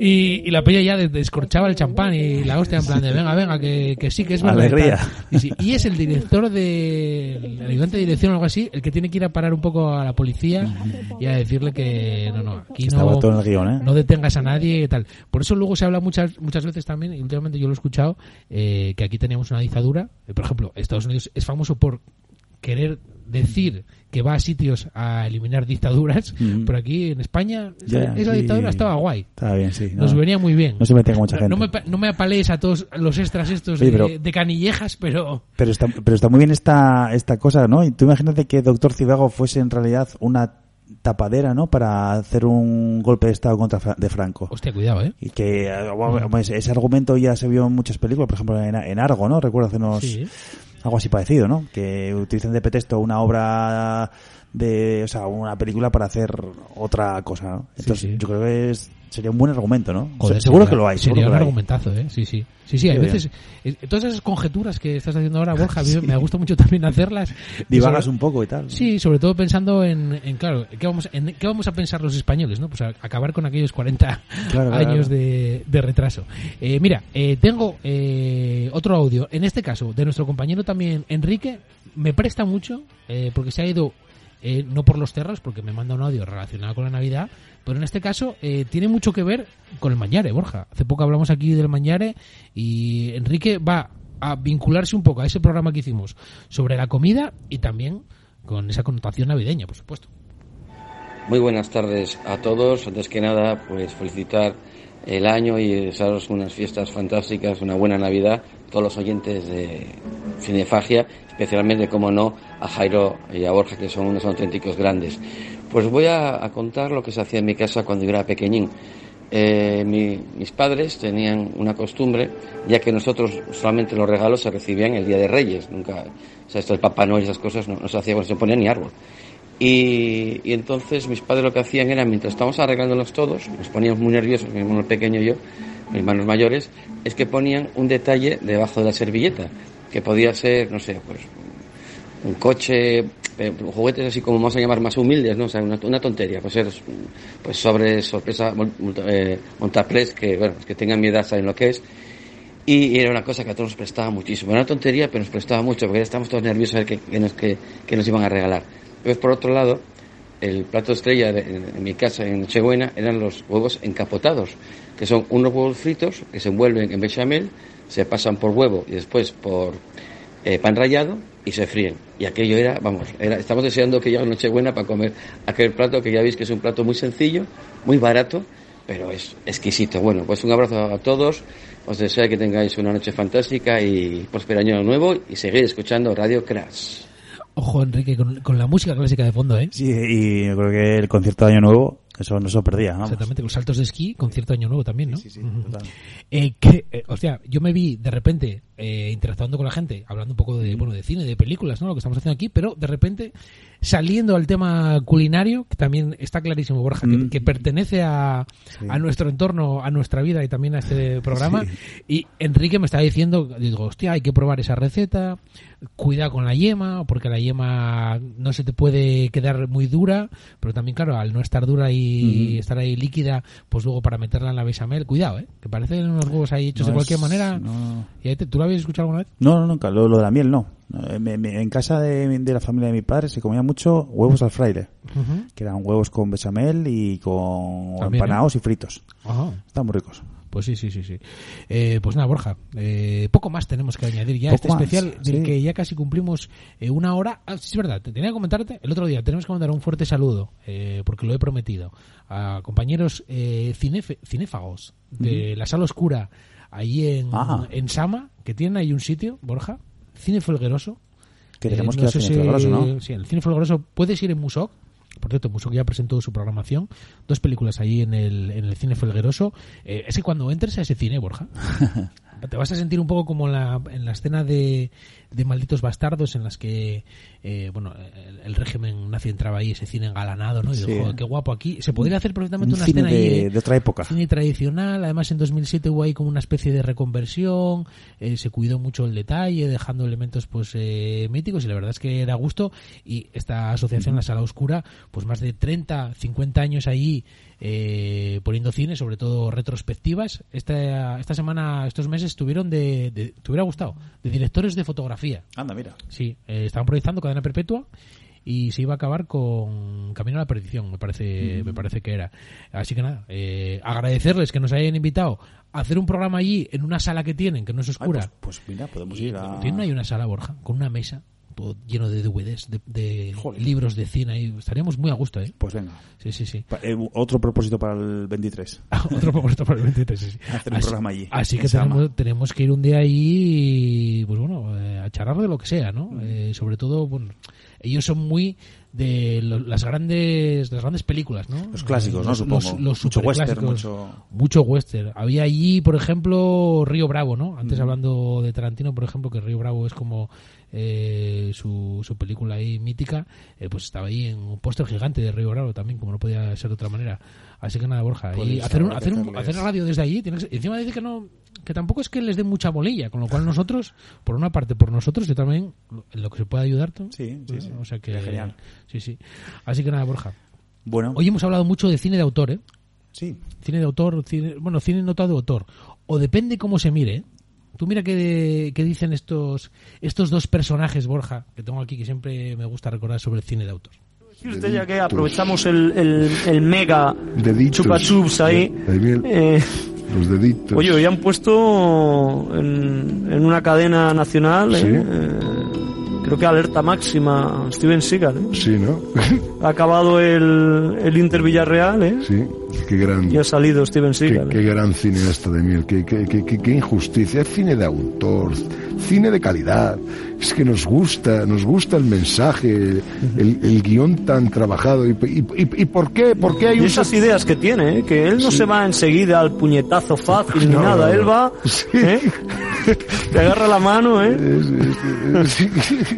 A: Y, y la peña ya des- descorchaba el champán y la hostia en plan de, venga, venga, que, que sí, que es verdad. y
B: Alegría.
A: Y, sí, y es el director de, el ayudante de dirección o algo así, el que tiene que ir a parar un poco a la policía y a decirle que, no, no, aquí no,
B: todo en el guion, ¿eh?
A: no detengas a nadie y tal. Por eso luego se habla muchas muchas veces también, y últimamente yo lo he escuchado, eh, que aquí teníamos una dictadura. Eh, por ejemplo, Estados Unidos es famoso por querer decir que va a sitios a eliminar dictaduras,
B: Ujú.
A: pero aquí en España
B: Ya,
A: esa,
B: sí.
A: dictadura estaba guay.
B: Estaba bien, sí.
A: Nos
B: no.
A: venía muy bien.
B: No se metía con mucha gente.
A: No me, no me apalees a todos los extras estos de canillejas, pero...
B: Pero está, pero está muy bien esta, esta cosa, ¿no? Y tú imagínate que Doctor Cibago fuese en realidad una tapadera, ¿no? Para hacer un golpe de Estado contra Fra- de Franco.
A: Hostia, cuidado, ¿eh?
B: Y que eh, bueno, pues ese argumento ya se vio en muchas películas, por ejemplo en, en Argo, ¿no? Recuerdo hace unos...
A: Sí.
B: Algo así parecido, ¿no? Que utilizan de pretexto una obra de... O sea, una película para hacer otra cosa, ¿no? Entonces
A: sí.
B: yo creo que es, sería un buen argumento, ¿no?
A: Joder,
B: seguro
A: sería-
B: que lo hay,
A: Sería
B: que
A: un
B: hay.
A: argumentazo, ¿eh? Sí, sí. Sí, sí, hay
B: Qué
A: veces... eh, Todas esas conjeturas que estás haciendo ahora, Borja, me gusta mucho también hacerlas.
B: Divagas
A: Sobre-
B: un poco y tal.
A: Sí, sobre todo pensando en, en, claro, ¿qué vamos, en qué vamos a pensar los españoles, ¿no? Pues a- acabar con aquellos 40
B: Claro, claro,
A: años
B: claro.
A: De, de retraso. Eh, mira, eh, tengo eh, otro audio, en este caso, de nuestro compañero también, Enrique, me presta mucho, eh, porque se ha ido, eh, no por los terros, porque me manda un audio relacionado con la Navidad, pero en este caso eh, tiene mucho que ver con el Mañare, Borja. Hace poco hablamos aquí del Mañare y Enrique va a vincularse un poco a ese programa que hicimos sobre la comida y también con esa connotación navideña, por supuesto.
Q: Muy buenas tardes a todos. Antes que nada, pues felicitar el año y desearos unas fiestas fantásticas, una buena Navidad, todos los oyentes de Cinefagia, especialmente, como no, a Jairo y a Borja, que son unos auténticos grandes. Pues voy a, contar lo que se hacía en mi casa cuando yo era pequeñín. Eh, mi- mis padres tenían una costumbre, ya que nosotros solamente los regalos se recibían el Día de Reyes, nunca, o sea, esto del Papá Noel y esas cosas no, se hacía, no se ponía ni árbol. Y, y entonces mis padres lo que hacían era, mientras estábamos arreglándonos todos, nos poníamos muy nerviosos, mi hermano pequeño y yo, mis hermanos mayores, es que ponían un detalle debajo de la servilleta, que podía ser, no sé, pues un coche, eh, juguetes así como vamos a llamar más humildes, ¿no? O sea, una, una tontería, pues ser, pues sobre sorpresa, eh, montaplés, que, bueno, que tengan mi edad saben lo que es. Y era una cosa que a todos nos prestaba muchísimo. Era una tontería, pero nos prestaba mucho, porque estábamos todos nerviosos a ver qué, qué nos, qué- qué nos iban a regalar. Entonces, por otro lado, el plato estrella de- en, en mi casa en Nochebuena eran los huevos encapotados, que son unos huevos fritos que se envuelven en bechamel, se pasan por huevo y después por eh, pan rallado y se fríen. Y aquello era, vamos, era, estamos deseando que llegue Nochebuena para comer aquel plato que ya veis que es un plato muy sencillo, muy barato, pero es exquisito. Bueno, pues un abrazo a todos, os deseo que tengáis una noche fantástica y próspero año nuevo y seguir escuchando Radio Crash.
A: Ojo, Enrique, con, con la música clásica de fondo, ¿eh?
B: Sí, y yo creo que el concierto de Año Nuevo, eso no se lo perdía. vamos.
A: Exactamente, con saltos de esquí, concierto Año Nuevo también, ¿no?
B: Sí, sí,
A: Ujú.
B: total.
A: Eh, que, eh, hostia, yo me vi de repente eh, interactuando con la gente, hablando un poco de, bueno, de cine, de películas, ¿no? Lo que estamos haciendo aquí, pero de repente saliendo al tema culinario, que también está clarísimo, Borja, que,
B: Mm.
A: que pertenece a,
B: Sí.
A: a nuestro entorno, a nuestra vida y también a este programa. Y Enrique me estaba diciendo, digo, hostia, hay que probar esa receta, cuidado con la yema, porque la yema no se te puede quedar muy dura, pero también, claro, al no estar dura y estar ahí líquida, pues luego para meterla en la bechamel, cuidado, ¿eh? Que parecen unos huevos ahí hechos
B: No
A: de cualquier
B: es-
A: manera.
B: no.
A: Y ahí te- ¿Tú lo habías escuchado alguna vez?
B: No, no, nunca. Lo, lo de la miel no. Eh, me- me- en casa de, de la familia de mi padre se comía mucho huevos al fraile, que eran huevos con bechamel y con
A: También,
B: empanados y fritos. Están muy ricos.
A: Pues sí, sí, sí, sí. Eh, pues nada, Borja, eh, poco más tenemos que añadir ya a este
B: más,
A: especial del
B: sí.
A: que ya casi cumplimos eh, una hora. Ah, sí, es verdad, te tenía que comentarte el otro día. Tenemos que mandar un fuerte saludo, eh, porque lo he prometido, a compañeros eh, cinefe- cinéfagos de la sala oscura ahí en,
B: Ah.
A: en Sama, que tienen ahí un sitio, Borja, Cine Folgueroso.
B: Que tenemos
A: Eh,
B: que ir al Cine
A: si-
B: Folgueroso, ¿no?
A: Sí, el Cine Folgueroso puedes ir en Musoc. Por cierto, Musoc ya presentó su programación. Dos películas ahí en el, en el Cine Folgueroso. Eh, es que cuando entres a ese cine, Borja, te vas a sentir un poco como en la, en la escena de, de Malditos Bastardos en las que, eh, bueno, el, el régimen nazi entraba ahí, ese cine engalanado, ¿no? Y
B: Sí.
A: joder, qué guapo aquí. Se podría hacer perfectamente
B: Un
A: una
B: cine
A: escena ahí
B: de- de otra época.
A: Cine tradicional. Además, en 2007 hubo ahí como una especie de reconversión. eh, se cuidó mucho el detalle, dejando elementos pues eh, míticos y la verdad es que da gusto. Y esta asociación, la Sala Oscura, pues más de 30, 50 años ahí eh, poniendo cine, sobre todo retrospectivas. Esta, esta semana, estos meses estuvieron de, de- te hubiera gustado, de directores de fotografía.
B: Anda, mira.
A: Sí, eh, estaban proyectando Cadena Perpetua y se iba a acabar con Camino a la Perdición, me parece,
B: Mm.
A: me parece que era. Así que nada, eh, agradecerles que nos hayan invitado a hacer un programa allí en una sala que tienen, que no es oscura.
B: Ay, pues, pues mira, podemos ir a...
A: Tienen ahí una sala, Borja, con una mesa, todo lleno de DVDs, de, de libros de cine ahí. Estaríamos muy a gusto, ¿eh?
B: Pues venga.
A: Sí, sí, sí.
B: Pa- eh, otro propósito para el 23.
A: Otro propósito para el 23, sí, sí.
B: Hacer un
A: Así-
B: programa allí.
A: Así que tenemos, tenemos que ir un día ahí, pues bueno, eh, a charlar de lo que sea, ¿no? Eh, sobre todo, bueno, ellos son muy de lo- las grandes las grandes películas, ¿no?
B: Los clásicos, ¿no?
A: Los,
B: Supongo.
A: los, los
B: Mucho western, mucho-
A: mucho western. Había allí, por ejemplo, Río Bravo, ¿no? Antes
B: Ujú.
A: hablando de Tarantino, por ejemplo, que Río Bravo es como eh, su, su película ahí mítica, eh, pues estaba ahí en un póster gigante de Río Bravo también, como no podía ser de otra manera. Así que nada, Borja, y
B: Pues
A: hacer, un- hacer, un- hacer radio desde allí, encima dice que no que tampoco es que les dé mucha bolilla, con lo cual nosotros, por una parte, por nosotros, y también lo que se pueda ayudar. ¿no?
B: Sí, sí, sí.
A: O sea que
B: Sería genial.
A: Sí, sí. Así que nada, Borja.
B: Bueno.
A: Hoy hemos hablado mucho de cine de autor, ¿eh?
B: Sí.
A: Cine de autor, cine, bueno, cine notado de autor. O depende cómo se mire. Tú mira qué, qué dicen estos, estos dos personajes, Borja, que tengo aquí, que siempre me gusta recordar sobre el cine de autor.
R: Y usted ya que aprovechamos el, el, el mega
S: Deditos.
R: chupa chups ahí. Eh,
S: Los deditos.
R: oye, hoy han puesto en, en una cadena nacional, eh,
S: Sí.
R: eh, creo que alerta máxima, Steven Seagal. eh.
S: Sí, ¿no?
R: Ha acabado el, el Inter Villarreal, ¿eh?
S: Sí.
T: Qué gran...
R: Y ha salido Steven
T: Qué,
R: Seagal.
T: qué gran cineasta de qué, qué, qué- qué injusticia. Es cine de autor, cine de calidad. Es que nos gusta, nos gusta el mensaje, el, el guion tan trabajado. ¿Y, y, y- y por qué? ¿Por qué hay
R: Y
T: un
R: esas ideas que tiene, ¿eh? que él no se va enseguida al puñetazo fácil
T: No,
R: ni nada,
T: no,
R: él
T: no.
R: va, ¿eh? te agarra la mano, ¿eh?
T: Sí,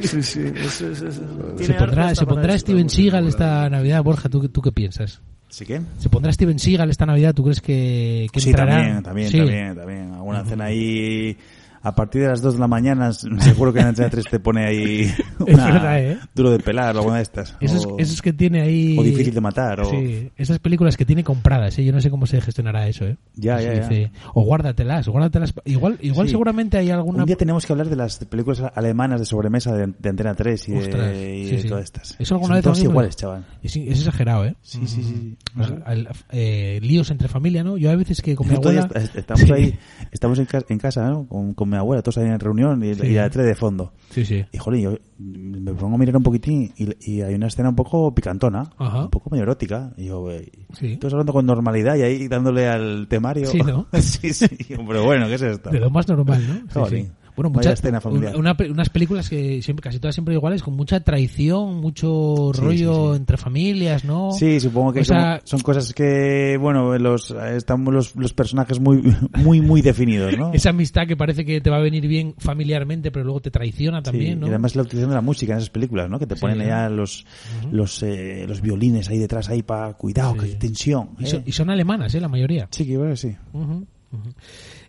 R: sí, sí,
A: Se pondrá, se. Steven Seagal esta Navidad, Borja, ¿tú, tú qué piensas?
B: ¿Sí qué?
A: ¿Se pondrá Steven Seagal esta Navidad? ¿Tú crees que, que
B: Sí,
A: entrará?
B: también, también,
A: Sí.
B: también, también. Alguna cena ahí a partir de las 2 de la mañana, seguro que en Antena 3 te pone ahí
A: Es
B: una
A: verdad, ¿eh?
B: duro de pelar o alguna de estas.
A: Esos,
B: o,
A: esos que tiene ahí...
B: o difícil de matar. O,
A: Sí, esas películas que tiene compradas, ¿eh? Yo no sé cómo se gestionará eso, ¿eh?
B: Ya, ya, ya.
A: dice, O guárdatelas, guárdatelas. Igual, igual
B: Sí.
A: seguramente hay alguna...
B: Un día tenemos que hablar de las películas alemanas de sobremesa de, de Antena 3 y de,
A: Ostras,
B: y
A: sí,
B: de
A: sí.
B: todas estas.
A: Eso alguna
B: Son
A: vez
B: todas iguales, chaval.
A: Es, es exagerado, ¿eh?
B: Sí, sí, sí.
A: O sea, al- eh, líos entre familia, ¿no? Yo a veces que con mi abuela...
B: est- estamos ahí, estamos en, ca- en casa, ¿no? Con, con mi abuela, todos ahí en reunión y,
A: Sí.
B: y la tele de fondo.
A: Sí, sí.
B: Y jolín, yo me pongo a mirar un poquitín y, y hay una escena un poco picantona,
A: Ajá.
B: un poco medio erótica. Y yo,
A: Sí.
B: todos hablando con normalidad y ahí dándole al temario.
A: Sí, ¿no?
B: sí, sí. Pero bueno, ¿qué es esto?
A: De lo más normal, ¿no? Sí,
B: Jolín.
A: Bueno, mucha,
B: escena familiar.
A: una unas películas que siempre, casi todas siempre iguales, con mucha traición, mucho
B: Sí,
A: rollo
B: sí, sí.
A: entre familias, ¿no?
B: Sí, supongo que
A: O sea,
B: son, son cosas que, bueno, los, están los, los personajes muy, muy, muy definidos, ¿no?
A: esa amistad que parece que te va a venir bien familiarmente, pero luego te traiciona también, ¿no?
B: Y además la utilización de la música en esas películas, ¿no? Que te ponen
A: ¿eh?
B: allá los, los, eh, los violines ahí detrás, ahí para cuidado, que hay tensión.
A: y,
B: ¿eh?
A: son, y son alemanas, ¿eh? La mayoría.
B: Sí, que bueno, sí.
A: Ujú.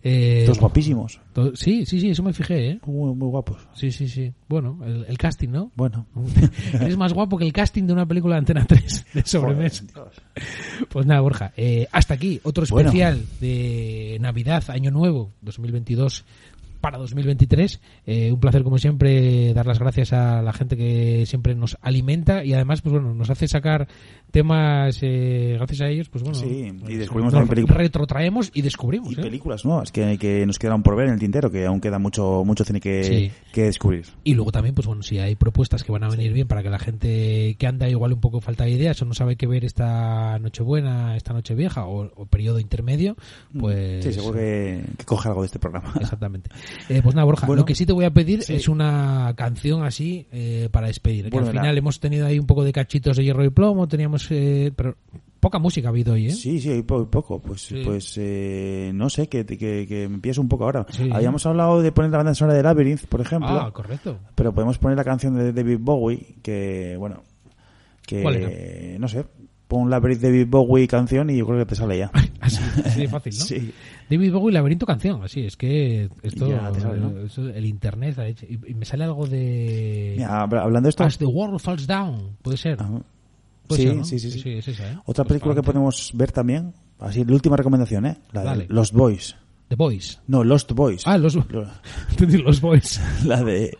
A: Eh,
B: Todos guapísimos.
A: to- sí, sí, sí, eso me fijé, ¿eh?
B: Muy, muy guapos.
A: Sí, sí, sí. Bueno, el, el casting, ¿no?
B: Bueno.
A: es más guapo que el casting de una película de Antena 3 de sobremesa. Pues nada, Borja, eh, hasta aquí otro
B: Bueno.
A: especial de Navidad, Año Nuevo 2022 para 2023. Eh, un placer, como siempre, dar las gracias a la gente que siempre nos alimenta y además, pues bueno, nos hace sacar temas, eh, gracias a ellos, pues bueno,
B: Sí, y
A: eh,
B: descubrimos
A: nos
B: películas.
A: retrotraemos y descubrimos.
B: Y
A: ¿eh?
B: películas nuevas que, que nos quedaron por ver en el tintero, que aún queda mucho, mucho cine que,
A: Sí.
B: que descubrir.
A: Y luego también, pues bueno, si hay propuestas que van a venir bien para que la gente que anda igual un poco falta de ideas o no sabe qué ver esta Nochebuena, esta Nochevieja o, o periodo intermedio, pues...
B: Mm. Sí, seguro que, que coge algo de este programa.
A: Exactamente. Eh, pues nada, Borja,
B: Bueno,
A: lo que sí te voy a pedir
B: sí.
A: es una canción así eh, para despedir. que
B: Bueno,
A: al
B: la-
A: final hemos tenido ahí un poco de cachitos de hierro y plomo, teníamos... eh, pero poca música ha habido hoy, ¿eh?
B: Sí, sí, poco. Pues,
A: Sí.
B: pues eh, no sé, que, que, que un poco ahora.
A: Sí.
B: Habíamos hablado de poner la banda sonora de Labyrinth, por ejemplo.
A: Ah, correcto.
B: Pero podemos poner la canción de David Bowie, que, bueno, que,
A: ¿Cuál era?
B: no sé, pon Labyrinth David Bowie canción y yo creo que te sale ya.
A: Así, así de fácil, ¿no?
B: Sí.
A: David Bowie, Laberinto Canción, así, es que esto,
B: Ya te sale, ¿no?
A: eso, el internet, y, y me sale algo de...
B: Mira, hablando de esto...
A: As the World Falls Down, puede ser. Puede
B: Sí, sí, sí, sí.
A: es esa, ¿eh?
B: Otra
A: Pues
B: película que podemos ver también, así, la última recomendación, ¿eh? La de. Lost Boys.
A: The Boys.
B: No, Lost Boys.
A: Ah, los, los Boys.
B: La de...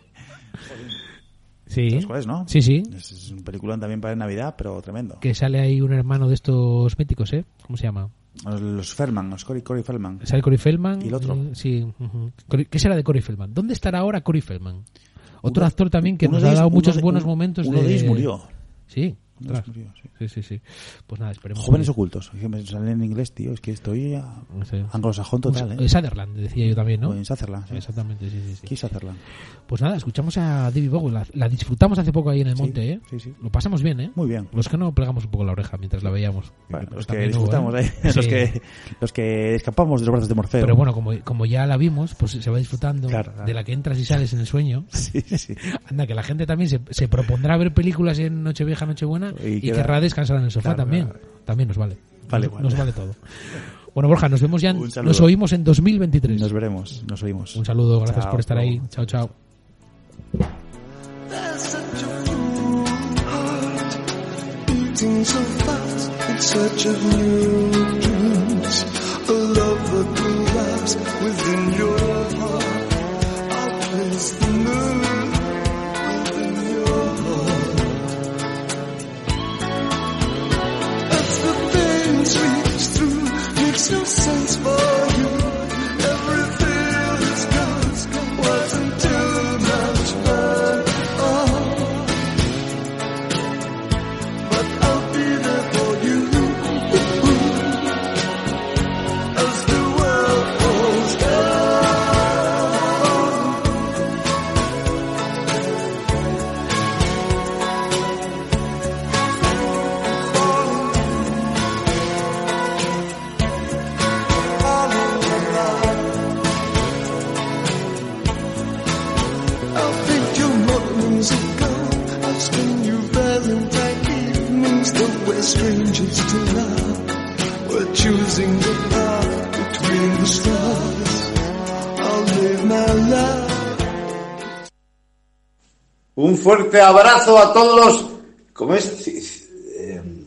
A: Sí.
B: ¿Sabes cuál es, no?
A: Sí, sí.
B: Es, un película también para Navidad, pero tremendo.
A: Que sale ahí un hermano de estos míticos, ¿eh? ¿Cómo se llama?
B: Los Feldman, los Cory, Cory Feldman.
A: Sale Cory Feldman.
B: Y el otro.
A: eh, sí. ¿Qué será de Cory Feldman? ¿Dónde estará ahora Cory Feldman? Otro
B: Uno-
A: actor también que nos ha dado muchos
B: de-
A: buenos
B: un-
A: momentos.
B: uno de ellos murió.
A: Sí.
B: Murió,
A: sí, sí, sí. Pues nada, esperemos.
B: Jóvenes
A: que-
B: ocultos. Es que me sale en inglés, tío. Es que estoy
A: No sé.
B: anglosajón total,
A: Eh,
B: ¿eh?
A: Sutherland, decía yo también, ¿no?
B: Pues en Sutherland, sí.
A: Exactamente, sí, sí, sí.
B: ¿Qué es Sutherland?
A: Pues nada, escuchamos a David Bowie. La, la disfrutamos hace poco ahí en el
B: Sí,
A: monte, ¿eh?
B: sí, sí.
A: Lo pasamos bien, ¿eh?
B: Muy bien.
A: Los que no plegamos un poco la oreja mientras la veíamos.
B: Bueno, los que
A: también hubo,
B: disfrutamos,
A: ¿eh?
B: ¿eh? Los,
A: Sí.
B: que, los que escapamos de los brazos de Morfeo.
A: Pero bueno, como, como ya la vimos, pues se va disfrutando
B: Claro, claro.
A: de la que entras y sales en el sueño.
B: Sí, sí.
A: Anda, que la gente también se, se propondrá ver películas en Nochevieja, Nochebuena
B: Y
A: y,
B: queda-
A: querrá descansar en el sofá
B: Claro,
A: también.
B: claro.
A: También nos vale.
B: Vale,
A: nos,
B: vale.
A: nos vale todo. Bueno, Borja, nos vemos ya. nos oímos en 2023.
B: Nos veremos, nos oímos.
A: Un saludo, gracias
B: Chao,
A: por estar ahí. Chao, chao.
U: Fuerte abrazo a todos los. ¿Cómo es? Ci- em,